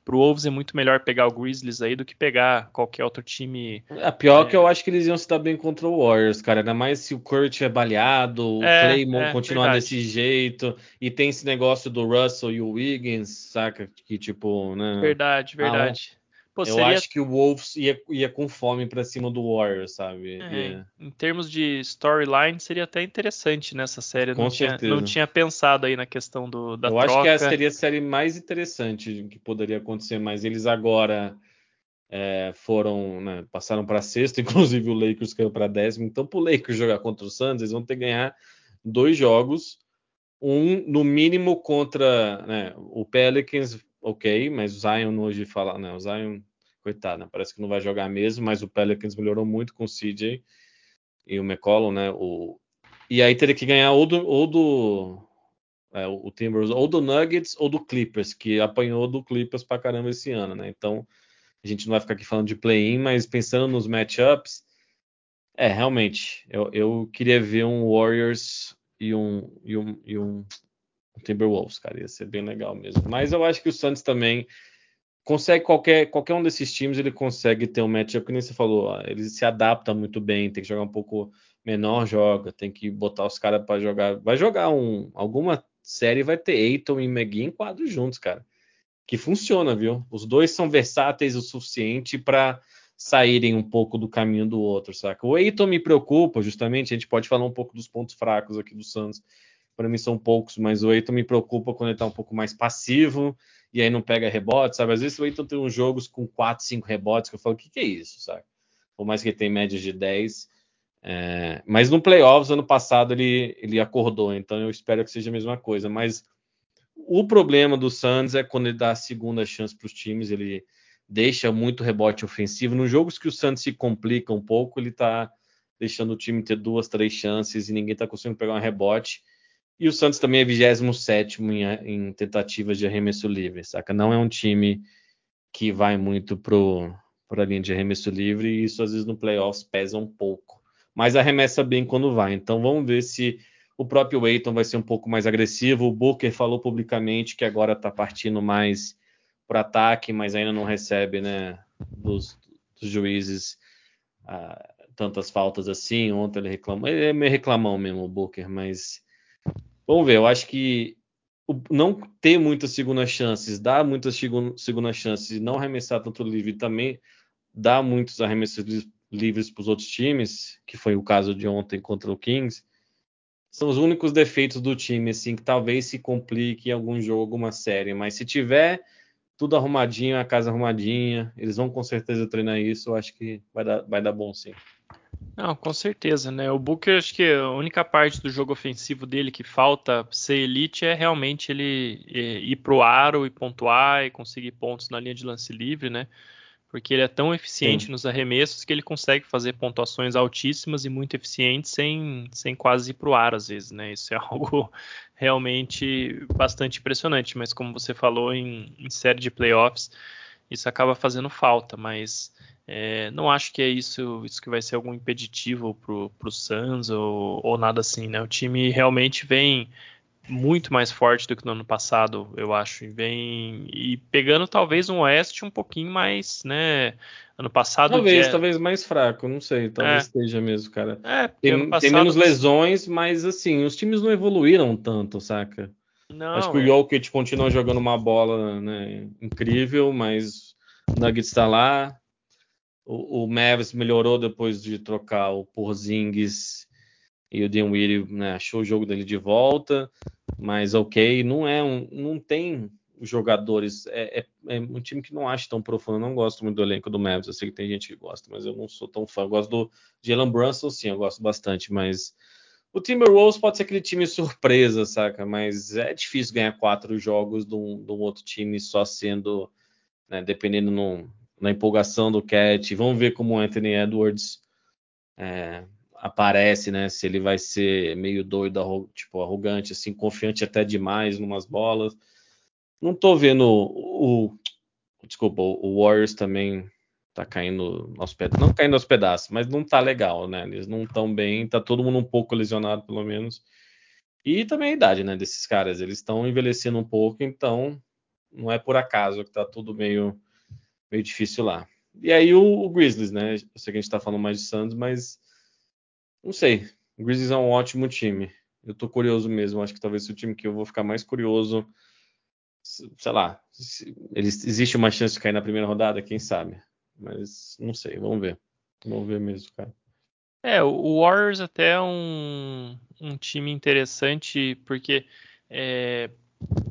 para o Wolves é muito melhor pegar o Grizzlies aí do que pegar qualquer outro time. A pior é... que eu acho que eles iam se dar bem contra o Warriors, cara. Ainda mais se o Kurt é baleado, é, o Claymon é, continuar verdade. desse jeito. E tem esse negócio do Russell e o Wiggins, saca? Que tipo, né? Verdade, verdade. Ah, Pô, eu seria... acho que o Wolves ia, ia com fome para cima do Warriors, sabe? É, Em termos de storyline, seria até interessante nessa série. Com não, certeza. Tinha, não tinha pensado aí na questão do, da eu troca. Eu acho que essa seria a série mais interessante que poderia acontecer, mas eles agora é, foram, né, passaram para sexta, inclusive o Lakers caiu para décimo. Então, para o Lakers jogar contra o Suns, eles vão ter que ganhar dois jogos. Um, no mínimo, contra né, o Pelicans ok, mas o Zion hoje fala, né? O Zion, coitado, né, parece que não vai jogar mesmo, mas o Pelicans melhorou muito com o CJ e o McCollum, né? O, e aí teria que ganhar ou do, ou do é, o Timbers, ou do Nuggets ou do Clippers, que apanhou do Clippers pra caramba esse ano, né? Então a gente não vai ficar aqui falando de play-in, mas pensando nos matchups, é realmente eu, eu queria ver um Warriors e um, e um, e um Timberwolves, cara, ia ser bem legal mesmo. Mas eu acho que o Santos também consegue qualquer qualquer um desses times ele consegue ter um matchup que nem você falou, ele se adapta muito bem, tem que jogar um pouco menor, joga, tem que botar os caras para jogar, vai jogar um alguma série vai ter Eiton e McGee em quadros juntos, cara. Que funciona, viu? Os dois são versáteis o suficiente para saírem um pouco do caminho do outro, saca? O Eiton me preocupa, justamente, a gente pode falar um pouco dos pontos fracos aqui do Santos para mim são poucos, mas o Eiton me preocupa quando ele está um pouco mais passivo e aí não pega rebote, sabe? Às vezes o Eiton tem uns jogos com 4, 5 rebotes que eu falo, o que, que é isso, sabe? Por mais que ele tenha médias de 10. É... Mas no playoffs, ano passado, ele, ele acordou, então eu espero que seja a mesma coisa. Mas o problema do Suns é quando ele dá a segunda chance para os times, ele deixa muito rebote ofensivo. Nos jogos que o Suns se complica um pouco, ele está deixando o time ter duas, três chances e ninguém está conseguindo pegar um rebote. E o Santos também é 27 em, em tentativas de arremesso livre, saca? Não é um time que vai muito para a linha de arremesso livre e isso às vezes no playoffs pesa um pouco. Mas arremessa bem quando vai. Então vamos ver se o próprio Aiton vai ser um pouco mais agressivo. O Booker falou publicamente que agora está partindo mais para ataque, mas ainda não recebe né, dos, dos juízes ah, tantas faltas assim. Ontem ele reclamou. Ele é meio reclamão mesmo, o Booker, mas Vamos ver, eu acho que não ter muitas segundas chances, dar muitas segundas chances e não arremessar tanto livre também dá muitos arremessos livres para os outros times, que foi o caso de ontem contra o Kings, são os únicos defeitos do time, assim, que talvez se complique em algum jogo, alguma série. Mas se tiver tudo arrumadinho, a casa arrumadinha, eles vão com certeza treinar isso, eu acho que vai dar, vai dar bom sim. Não, com certeza, né? O Booker, acho que a única parte do jogo ofensivo dele que falta ser elite é realmente ele é, ir pro aro e pontuar e conseguir pontos na linha de lance livre, né? Porque ele é tão eficiente Sim. nos arremessos que ele consegue fazer pontuações altíssimas e muito eficientes sem, sem quase ir pro ar às vezes, né? Isso é algo realmente bastante impressionante. Mas como você falou em, em série de playoffs, isso acaba fazendo falta, mas é, não acho que é isso, isso que vai ser algum impeditivo pro, pro Suns ou, ou nada assim, né? O time realmente vem muito mais forte do que no ano passado, eu acho. E vem e pegando talvez um Oeste um pouquinho mais, né? Ano passado. Talvez, talvez mais fraco, não sei. Talvez é. esteja mesmo, cara. É, tem, passado, tem, menos lesões, mas assim, os times não evoluíram tanto, saca? Não, acho que é. o Jokic continua jogando uma bola né, incrível, mas o Nuggets está lá, o, o Mavis melhorou depois de trocar o Porzingis e o Dinwiddie né, achou o jogo dele de volta, mas ok, não é um, não tem jogadores, é, é, é, um time que não acho tão profundo, eu não gosto muito do elenco do Mavis, eu sei que tem gente que gosta, mas eu não sou tão fã, eu gosto do Jalen Brunson, sim, eu gosto bastante, mas o Timberwolves pode ser aquele time surpresa, saca? Mas é difícil ganhar quatro jogos de um, de um outro time só sendo, né, dependendo no, na empolgação do Cat. Vamos ver como o Anthony Edwards é, aparece, né? Se ele vai ser meio doido, tipo arrogante, assim, confiante até demais numas bolas. Não tô vendo o, o desculpa, o Warriors também tá caindo aos pedaços, não caindo aos pedaços, mas não tá legal, né? Eles não estão bem, tá todo mundo um pouco lesionado, pelo menos. E também a idade, né, desses caras, eles estão envelhecendo um pouco, então não é por acaso que tá tudo meio, meio difícil lá. E aí o, o Grizzlies, né? Eu sei que a gente tá falando mais de Santos, mas não sei. O Grizzlies é um ótimo time. Eu tô curioso mesmo. Acho que talvez o time que eu vou ficar mais curioso, sei lá, eles, existe uma chance de cair na primeira rodada, quem sabe. Mas não sei, vamos ver. Vamos ver mesmo, cara. É, o Warriors até é um, um time interessante, porque é,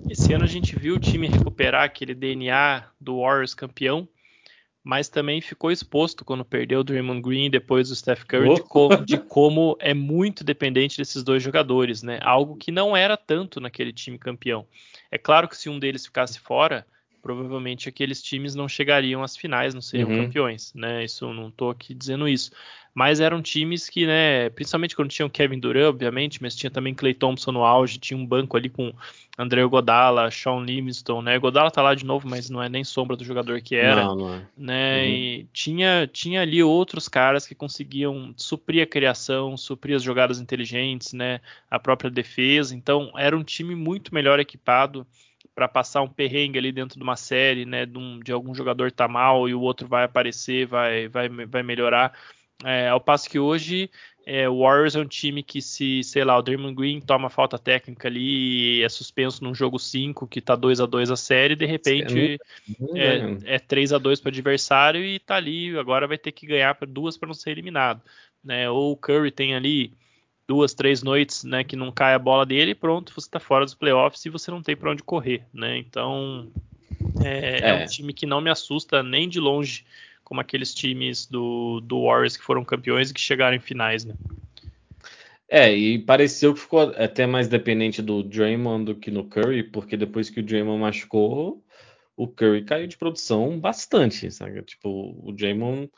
esse ano a gente viu o time recuperar aquele DNA do Warriors campeão, mas também ficou exposto quando perdeu o Draymond Green depois do Steph Curry, de como, de como, é muito dependente desses dois jogadores, né? Algo que não era tanto naquele time campeão. É claro que se um deles ficasse fora, provavelmente aqueles times não chegariam às finais, não seriam uhum. campeões, né? Isso não estou aqui dizendo isso. Mas eram times que, né, principalmente quando tinha o Kevin Durant, obviamente, mas tinha também Clay Thompson no auge, tinha um banco ali com André Godala, Sean Livingston, né? Godala tá lá de novo, mas não é nem sombra do jogador que era, não, não é. né? Uhum. E tinha tinha ali outros caras que conseguiam suprir a criação, suprir as jogadas inteligentes, né? A própria defesa. Então, era um time muito melhor equipado para passar um perrengue ali dentro de uma série, né, de, um, de, algum jogador tá mal e o outro vai aparecer, vai, vai, vai melhorar. É, ao passo que hoje é, o Warriors é um time que se, sei lá, o Draymond Green toma falta técnica ali e é suspenso num jogo 5 que tá 2 a 2 a série, de repente é, é 3 a 2 para o adversário e tá ali, agora vai ter que ganhar para duas para não ser eliminado, né? Ou o Curry tem ali duas, três noites, né, que não cai a bola dele, pronto, você está fora dos playoffs e você não tem para onde correr, né? Então é, é. é, um time que não me assusta nem de longe, como aqueles times do, do Warriors que foram campeões e que chegaram em finais, né? É, e pareceu que ficou até mais dependente do Draymond do que no Curry, porque depois que o Draymond machucou, o Curry caiu de produção bastante, sabe? Tipo, o Draymond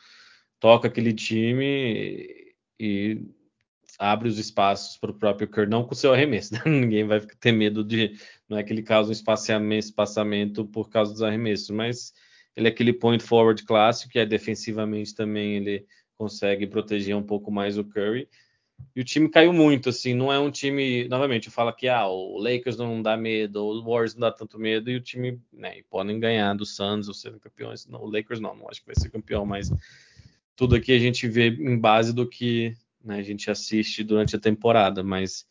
toca aquele time e abre os espaços para o próprio Kerr, não com o seu arremesso. Né? Ninguém vai ter medo de. Não é que ele causa um espaçamento, espaçamento por causa dos arremessos, mas ele é aquele point forward clássico, que é defensivamente também ele consegue proteger um pouco mais o Curry. E o time caiu muito, assim, não é um time. Novamente, eu falo que ah, o Lakers não dá medo, o Warriors não dá tanto medo, e o time, né, podem ganhar do Suns ou serem campeões. Não, o Lakers não, não acho que vai ser campeão, mas tudo aqui a gente vê em base do que né? A gente assiste durante a temporada, mas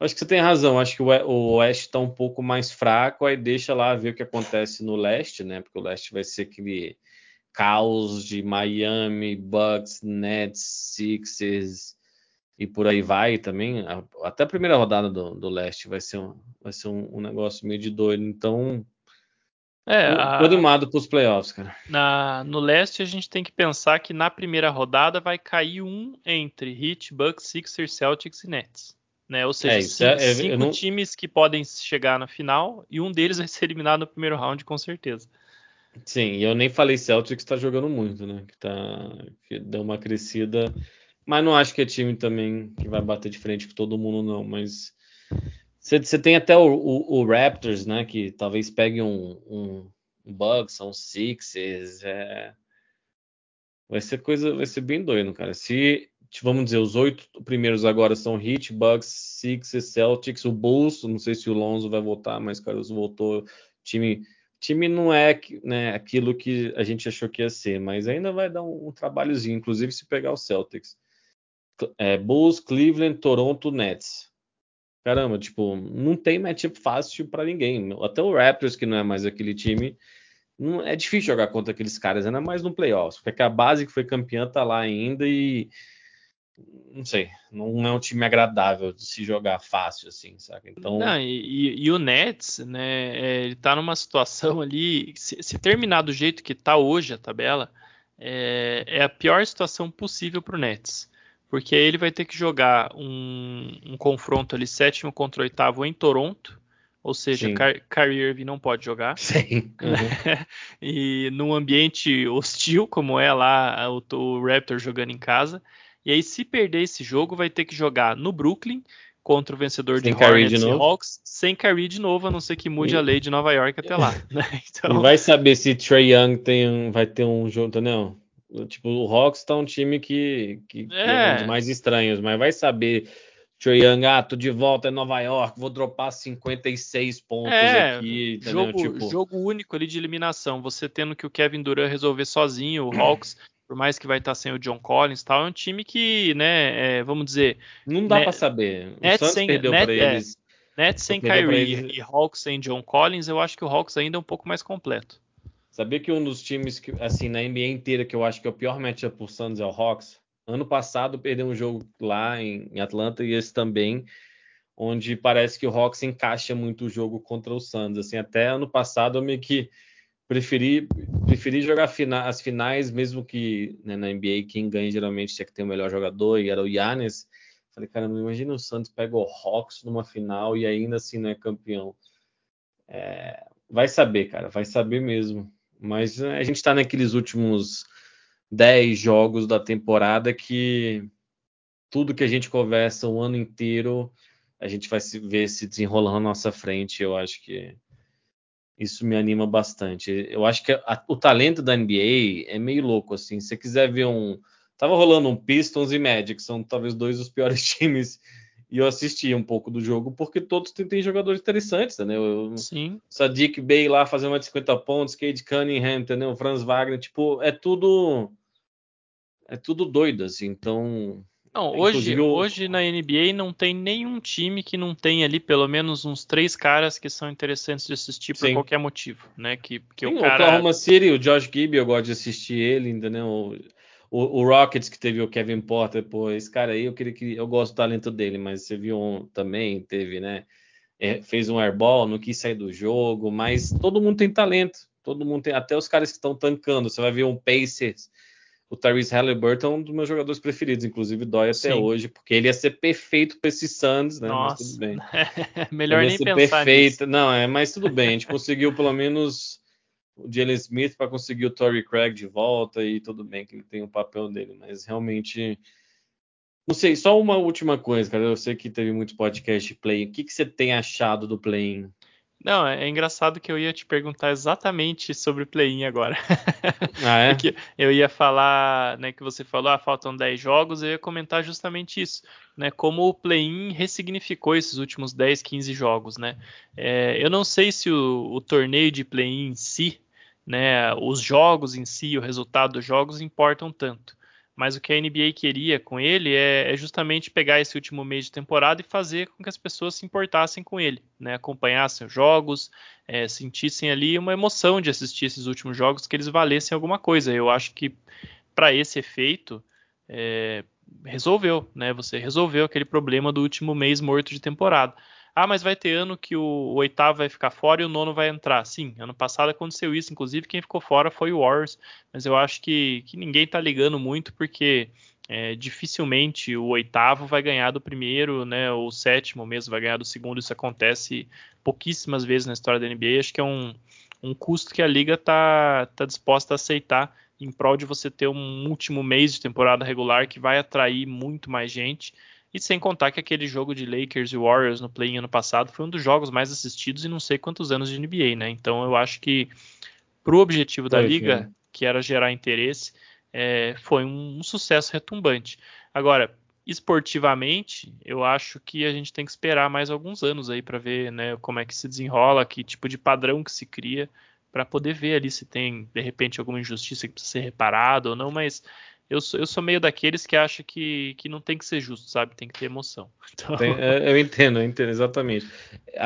acho que você tem razão. Acho que o Oeste está um pouco mais fraco, aí deixa lá ver o que acontece no Leste, né? Porque o Leste vai ser aquele caos de Miami, Bucks, Nets, Sixers e por aí vai também. Até a primeira rodada do, do Leste vai ser, um, vai ser um, um negócio meio de doido. Então é, a... Animado para os playoffs, cara. Na, no leste, a gente tem que pensar que na primeira rodada vai cair um entre Heat, Bucks, Sixers, Celtics e Nets. Né? Ou seja, é, cinco, é, cinco não... times que podem chegar na final e um deles vai ser eliminado no primeiro round, com certeza. Sim, e eu nem falei Celtics está jogando muito, né? Que, tá, que deu uma crescida. Mas não acho que é time também que vai bater de frente com todo mundo, não. Mas você tem até o, o, o, Raptors, né? Que talvez pegue um, um, um Bucks, são Sixers. É... Vai ser coisa, vai ser bem doido, cara. Se, vamos dizer, os oito primeiros agora são Heat, Bucks, Sixers, Celtics, o Bulls, não sei se o Lonzo vai voltar, mas Carlos voltou. Time, time não é né, aquilo que a gente achou que ia ser, mas ainda vai dar um, um trabalhozinho, inclusive se pegar o Celtics. É, Bulls, Cleveland, Toronto, Nets caramba, tipo, não tem matchup fácil para ninguém. Até o Raptors, que não é mais aquele time, não, é difícil jogar contra aqueles caras, ainda mais no playoffs, porque a base que foi campeã tá lá ainda e não sei, não é um time agradável de se jogar fácil assim, sabe? Então, não, e, e, o Nets, né, é, ele tá numa situação ali, se, se, terminar do jeito que tá hoje a tabela, é, é a pior situação possível para o Nets porque aí ele vai ter que jogar um, um confronto ali sétimo contra oitavo em Toronto, ou seja, Kyrie Irving não pode jogar. Sim. Uhum. e num ambiente hostil, como é lá o, o Raptor jogando em casa. E aí, se perder esse jogo, vai ter que jogar no Brooklyn contra o vencedor sem de Hornets de e Hawks, sem Kyrie de novo, a não ser que mude e... a lei de Nova York até lá. Né? Então... E vai saber se Trey Young tem, vai ter um jogo, não? Tipo, o Hawks tá um time que, que, é. que é um dos mais estranhos, mas vai saber Trae Young, ah, tô de volta em Nova York, vou dropar 56 pontos é, aqui. Jogo, tipo... jogo único ali de eliminação. Você tendo que o Kevin Durant resolver sozinho, o Hawks, por mais que vai estar sem o John Collins tal, é um time que, né, é, vamos dizer. Não dá né, para saber. O Nets Santos sem, perdeu para é, eles. Nets sem Kyrie e Hawks sem John Collins, eu acho que o Hawks ainda é um pouco mais completo. Sabia que um dos times que, assim, na NBA inteira que eu acho que é o pior matchup pro Suns é o Hawks? Ano passado perdeu um jogo lá em, em Atlanta e esse também, onde parece que o Hawks encaixa muito o jogo contra o Suns. Assim, até ano passado eu meio que preferi, preferi jogar fina, as finais, mesmo que né, na NBA quem ganha geralmente tinha que ter o melhor jogador e era o Yannis. Falei, caramba, imagina o Santos pega o Hawks numa final e ainda assim não é campeão. É, vai saber, cara, vai saber mesmo. Mas né, a gente está naqueles últimos 10 jogos da temporada que tudo que a gente conversa o ano inteiro, a gente vai se ver se desenrolando na nossa frente. Eu acho que isso me anima bastante. Eu acho que a, o talento da NBA é meio louco assim. Se você quiser ver um, tava rolando um Pistons e Magic, são talvez dois dos piores times e eu assisti um pouco do jogo porque todos têm, jogadores interessantes, né? Eu, Sim. Sadiq Bey lá fazendo uma de 50 pontos, Cade Cunningham, entendeu? Franz Wagner, tipo, é tudo é tudo doido assim. Então, não, hoje, hoje na NBA não tem nenhum time que não tem ali pelo menos uns três caras que são interessantes de assistir por Sim. qualquer motivo, né? Que, que Sim, o cara... Oklahoma City, o Josh Gibb, eu gosto de assistir ele, entendeu? O, o, Rockets que teve o Kevin Porter, pô, esse cara aí eu queria que eu gosto do talento dele, mas você viu um, também teve, né? É, fez um airball, não quis sair do jogo, mas todo mundo tem talento, todo mundo tem, até os caras que estão tancando. Você vai ver um Pacers, o Tyrese Halliburton, um dos meus jogadores preferidos, inclusive dói até Sim. hoje, porque ele ia ser perfeito para esses Suns, né? Nossa. Mas tudo bem. Melhor nem pensar perfeito. Nisso. Não, é, mas tudo bem, a gente conseguiu pelo menos o Jalen Smith para conseguir o Torrey Craig de volta e tudo bem que ele tem o papel dele, mas realmente não sei, só uma última coisa, cara. Eu sei que teve muitos podcasts de play. O que, que você tem achado do play-in? Não, é engraçado que eu ia te perguntar exatamente sobre o play-in agora. Ah, é? Porque eu ia falar, né, que você falou, ah, faltam 10 jogos, eu ia comentar justamente isso, né, como o play-in ressignificou esses últimos 10, 15 jogos, né. É, eu não sei se o, o torneio de play-in em si, né, os jogos em si, o resultado dos jogos importam tanto. Mas o que a NBA queria com ele é, é, justamente pegar esse último mês de temporada e fazer com que as pessoas se importassem com ele, né? acompanhassem os jogos, é, sentissem ali uma emoção de assistir esses últimos jogos, que eles valessem alguma coisa. Eu acho que para esse efeito é, resolveu, né? Você resolveu aquele problema do último mês morto de temporada. Ah, mas vai ter ano que o, o, oitavo vai ficar fora e o nono vai entrar. Sim, ano passado aconteceu isso. Inclusive, quem ficou fora foi o Warriors. Mas eu acho que, que ninguém tá ligando muito, porque é, dificilmente o oitavo vai ganhar do primeiro, né? O sétimo mesmo vai ganhar do segundo. Isso acontece pouquíssimas vezes na história da NBA. Acho que é um, um custo que a liga tá, tá disposta a aceitar em prol de você ter um último mês de temporada regular que vai atrair muito mais gente. E sem contar que aquele jogo de Lakers e Warriors no play ano passado foi um dos jogos mais assistidos em não sei quantos anos de NBA, né? Então eu acho que pro objetivo da liga, que era gerar interesse, é, foi um, um, sucesso retumbante. Agora, esportivamente, eu acho que a gente tem que esperar mais alguns anos aí para ver né, como é que se desenrola, que tipo de padrão que se cria, para poder ver ali se tem de repente alguma injustiça que precisa ser reparada ou não, mas eu sou, eu sou meio daqueles que acha que, que não tem que ser justo, sabe? Tem que ter emoção. Então... Tem, é, eu entendo, eu entendo, exatamente.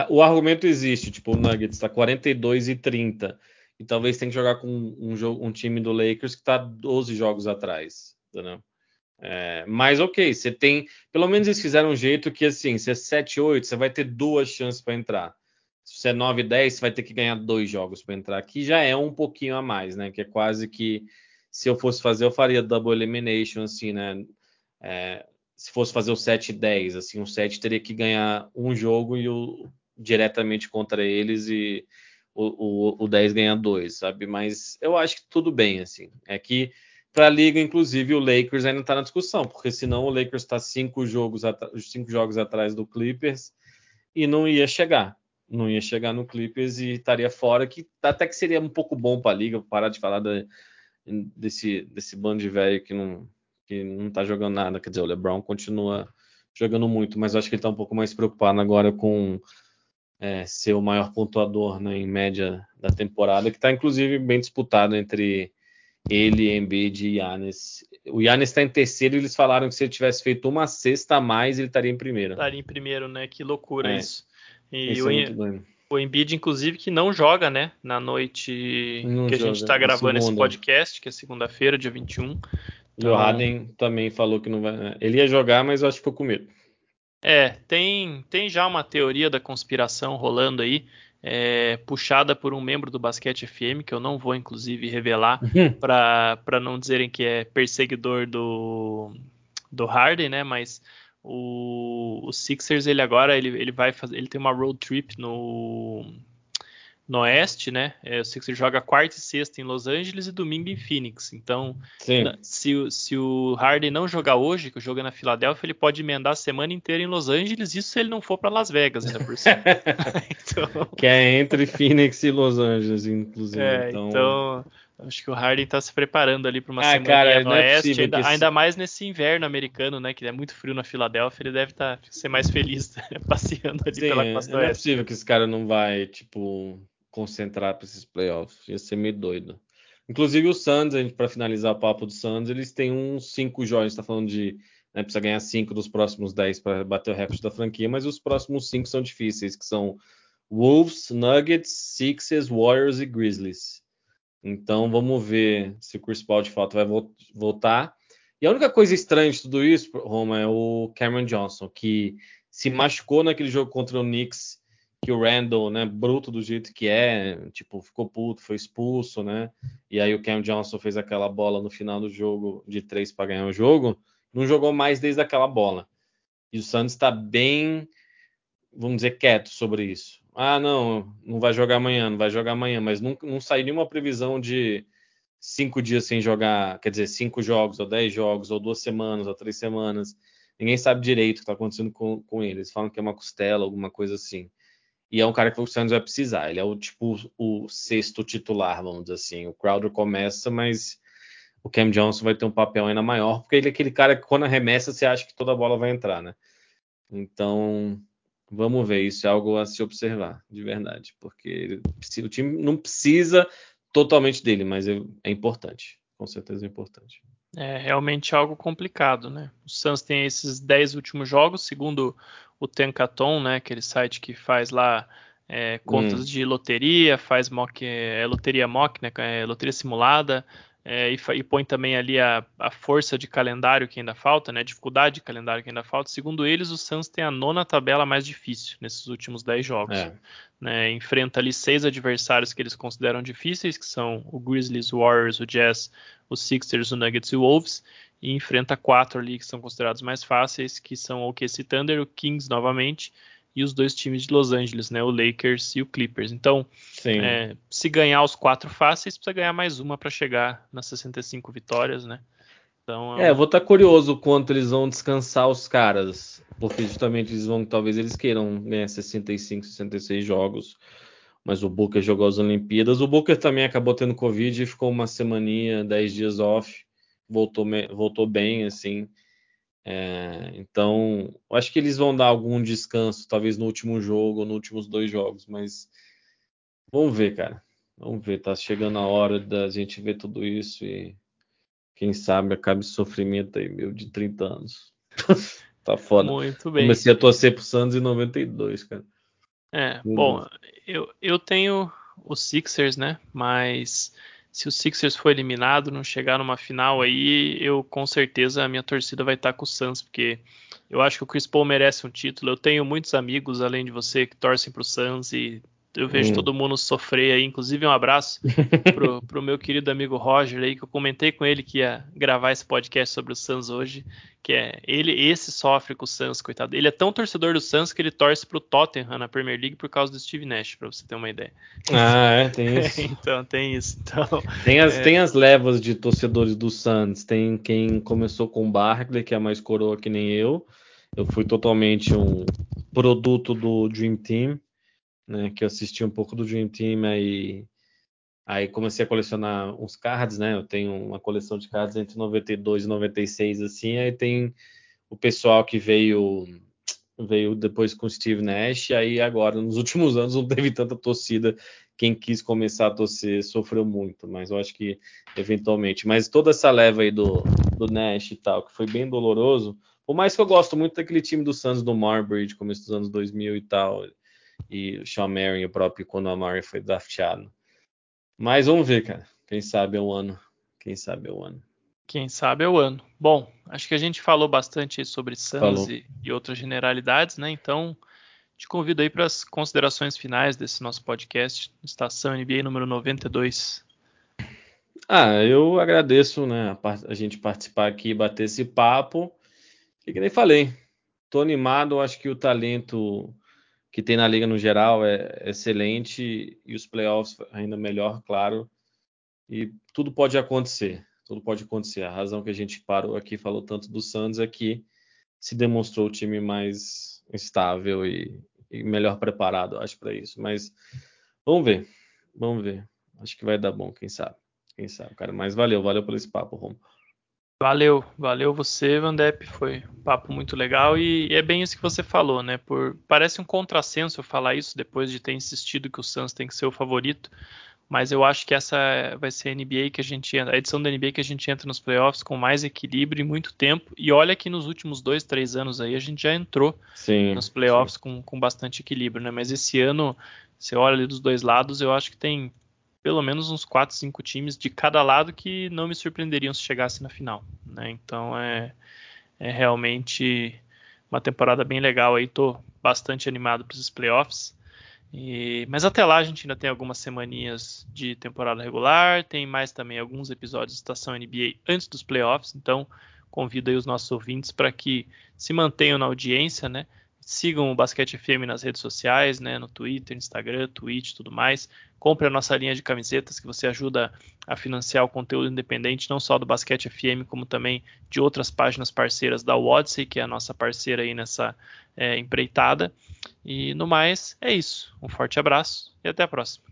O argumento existe, tipo, o Nuggets está 42 e 30. E talvez tenha que jogar com um, um time do Lakers que está 12 jogos atrás. Entendeu? É, mas ok, você tem. Pelo menos eles fizeram um jeito que assim, se é 7, 8, você vai ter duas chances para entrar. Se é 9, 10, você vai ter que ganhar dois jogos para entrar. Que já é um pouquinho a mais, né? Que é quase que se eu fosse fazer, eu faria double elimination, assim, né? É, se fosse fazer o 7-10, assim, o 7 teria que ganhar um jogo e o diretamente contra eles e o, o, o 10 ganha dois, sabe? Mas eu acho que tudo bem, assim. É que para a liga, inclusive, o Lakers ainda está na discussão, porque senão o Lakers está cinco jogos, cinco jogos atrás do Clippers e não ia chegar. Não ia chegar no Clippers e estaria fora, que até que seria um pouco bom para a liga, parar de falar da, desse, desse bando de velho que não, que não tá jogando nada. Quer dizer, o LeBron continua jogando muito, mas acho que ele está um pouco mais preocupado agora com é, ser o maior pontuador né, em média da temporada, que está inclusive bem disputado entre ele, Embiid e Yannis. O Yannis está em terceiro e eles falaram que se ele tivesse feito uma cesta a mais, ele estaria em primeiro. Estaria em primeiro, né? Que loucura é. isso. E isso o, é o Embiid, inclusive, que não joga, né? Na noite não que joga, a gente está gravando esse podcast, que é segunda-feira, dia 21. Então... E o Harden também falou que não vai. Né, ele ia jogar, mas eu acho que ficou com medo. É, tem, tem já uma teoria da conspiração rolando aí, é, puxada por um membro do Basquete FM, que eu não vou inclusive revelar, uhum. para não dizerem que é perseguidor do, do Harden, né? Mas o, o Sixers ele agora ele, ele vai fazer, ele tem uma road trip no no Oeste, né? É, o Sixers joga quarta e sexta em Los Angeles e domingo em Phoenix. Então, se, se o Harden não jogar hoje, que o jogo é na Filadélfia, ele pode emendar a semana inteira em Los Angeles, isso se ele não for para Las Vegas ainda por cima. então... Que é entre Phoenix e Los Angeles, inclusive. É, então... então... Acho que o Harden está se preparando ali para uma ah, semana cara, no é Oeste, ainda, ainda, mais nesse inverno americano, né? Que é muito frio na Filadélfia, ele deve tá, ser mais feliz né, passeando ali Sim, pela costa Não é possível que esse cara não vai, tipo, concentrar para esses playoffs. Ia ser meio doido. Inclusive o Suns, para finalizar o papo do Suns, eles têm uns cinco jogos. Está falando de né, precisa ganhar cinco dos próximos dez para bater o recorde da franquia, mas os próximos cinco são difíceis, que são Wolves, Nuggets, Sixers, Warriors e Grizzlies. Então vamos ver se o Chris Paul de fato vai voltar. E a única coisa estranha de tudo isso, Roma, é o Cameron Johnson, que se machucou naquele jogo contra o Knicks que o Randall, né, bruto do jeito que é, tipo, ficou puto, foi expulso, né? E aí o Cam Johnson fez aquela bola no final do jogo de três para ganhar o jogo, não jogou mais desde aquela bola. E o Santos está bem, vamos dizer, quieto sobre isso. Ah, não, não vai jogar amanhã, não vai jogar amanhã, mas não, não saiu nenhuma previsão de cinco dias sem jogar, quer dizer, cinco jogos, ou dez jogos, ou duas semanas, ou três semanas. Ninguém sabe direito o que está acontecendo com, com ele. Eles falam que é uma costela, alguma coisa assim. E é um cara que o Santos vai precisar. Ele é o tipo o sexto titular, vamos dizer assim. O Crowder começa, mas o Cam Johnson vai ter um papel ainda maior, porque ele é aquele cara que quando arremessa você acha que toda a bola vai entrar, né? Então, vamos ver. Isso é algo a se observar, de verdade, porque ele, o time não precisa totalmente dele, mas é, é importante. Com certeza é importante. É realmente algo complicado, né? O Suns tem esses 10 últimos jogos, segundo o Tenkaton, né? Aquele site que faz lá é, contas hum. de loteria, faz mock, é, loteria mock, né? É, loteria simulada, é, e, e, põe também ali a, a, força de calendário que ainda falta, né? Dificuldade de calendário que ainda falta. Segundo eles, o Suns tem a nona tabela mais difícil nesses últimos 10 jogos. É. Né? Enfrenta ali seis adversários que eles consideram difíceis, que são o Grizzlies, o Warriors, o Jazz, o Sixers, o Nuggets e o Wolves. E enfrenta quatro ali que são considerados mais fáceis, que são o OKC Thunder, o Kings novamente e os dois times de Los Angeles, né, o Lakers e o Clippers. Então, é, se ganhar os quatro fáceis, precisa ganhar mais uma para chegar nas 65 vitórias, né? Então, é, é, vou estar tá curioso quanto eles vão descansar os caras, porque justamente eles vão, talvez eles queiram ganhar 65, 66 jogos. Mas o Booker jogou as Olimpíadas. O Booker também acabou tendo Covid e ficou uma semaninha, 10 dias off. Voltou, voltou bem, assim. É, então, acho que eles vão dar algum descanso, talvez no último jogo ou nos últimos dois jogos, mas vamos ver, cara. Vamos ver, tá chegando a hora da gente ver tudo isso e quem sabe acabe esse sofrimento aí, meu, de 30 anos. tá foda. Muito bem. Comecei a torcer pro Santos em 92, cara. É, bom, eu, eu tenho os Sixers, né? Mas se o Sixers for eliminado, não chegar numa final aí, eu com certeza a minha torcida vai estar com o Suns, porque eu acho que o Chris Paul merece um título. Eu tenho muitos amigos, além de você, que torcem para o Suns e eu vejo hum. todo mundo sofrer aí. Inclusive, um abraço pro, pro meu querido amigo Roger aí, que eu comentei com ele que ia gravar esse podcast sobre o Suns hoje. Que é ele, esse sofre com o Suns, coitado. Ele é tão torcedor do Suns que ele torce pro Tottenham na Premier League por causa do Steve Nash, pra você ter uma ideia. Ah, é, tem isso. então, tem isso. Então, tem, as, é... tem as levas de torcedores do Suns. Tem quem começou com o Barkley, que é mais coroa que nem eu. Eu fui totalmente um produto do Dream Team né, que eu assisti um pouco do Dream Team aí aí comecei a colecionar uns cards, né? Eu tenho uma coleção de cards entre 92 e 96 assim, aí tem o pessoal que veio veio depois com Steve Nash, aí agora nos últimos anos não teve tanta torcida. Quem quis começar a torcer sofreu muito, mas eu acho que eventualmente. Mas toda essa leva aí do, do Nash e tal, que foi bem doloroso, por mais que eu gosto muito daquele time do Suns do Marbury, de começo dos anos 2000 e tal, e o Sean Marion, o próprio quando o Amari foi drafteado. Mas vamos ver, cara. Quem sabe é o ano. Quem sabe é o ano. Quem sabe é o ano. Bom, acho que a gente falou bastante sobre Suns e, e, outras generalidades, né? Então, te convido aí para as considerações finais desse nosso podcast, Estação NBA número 92. Ah, eu agradeço, né, a, a gente participar aqui e bater esse papo. E que nem falei, tô animado, acho que o talento que tem na liga no geral é excelente e os playoffs ainda melhor, claro. E tudo pode acontecer, tudo pode acontecer. A razão que a gente parou aqui falou tanto do Santos é que se demonstrou o time mais estável e, e melhor preparado, acho, para isso. Mas vamos ver, vamos ver. Acho que vai dar bom, quem sabe. Quem sabe, cara. Mas valeu, valeu pelo esse papo, Romo. Valeu, valeu você, Vandep. Foi um papo muito legal e é bem isso que você falou, né? Por parece um contrassenso eu falar isso depois de ter insistido que o Suns tem que ser o favorito, mas eu acho que essa vai ser a NBA que a gente a edição da NBA que a gente entra nos playoffs com mais equilíbrio e muito tempo. E olha que nos últimos dois, três anos aí a gente já entrou sim, nos playoffs com, com bastante equilíbrio, né? Mas esse ano você olha ali dos dois lados, eu acho que tem pelo menos uns 4, 5 times de cada lado que não me surpreenderiam se chegasse na final. Né? Então é, é realmente uma temporada bem legal aí. Tô bastante animado para esses playoffs. E, mas até lá a gente ainda tem algumas semaninhas de temporada regular, tem mais também alguns episódios de Estação NBA antes dos playoffs, então convido aí os nossos ouvintes para que se mantenham na audiência, né? Sigam o Basquete FM nas redes sociais, né, no Twitter, Instagram, Twitch, tudo mais. Compre a nossa linha de camisetas que você ajuda a financiar o conteúdo independente, não só do Basquete FM, como também de outras páginas parceiras da Odyssey, que é a nossa parceira aí nessa é, empreitada. E no mais, é isso. Um forte abraço e até a próxima.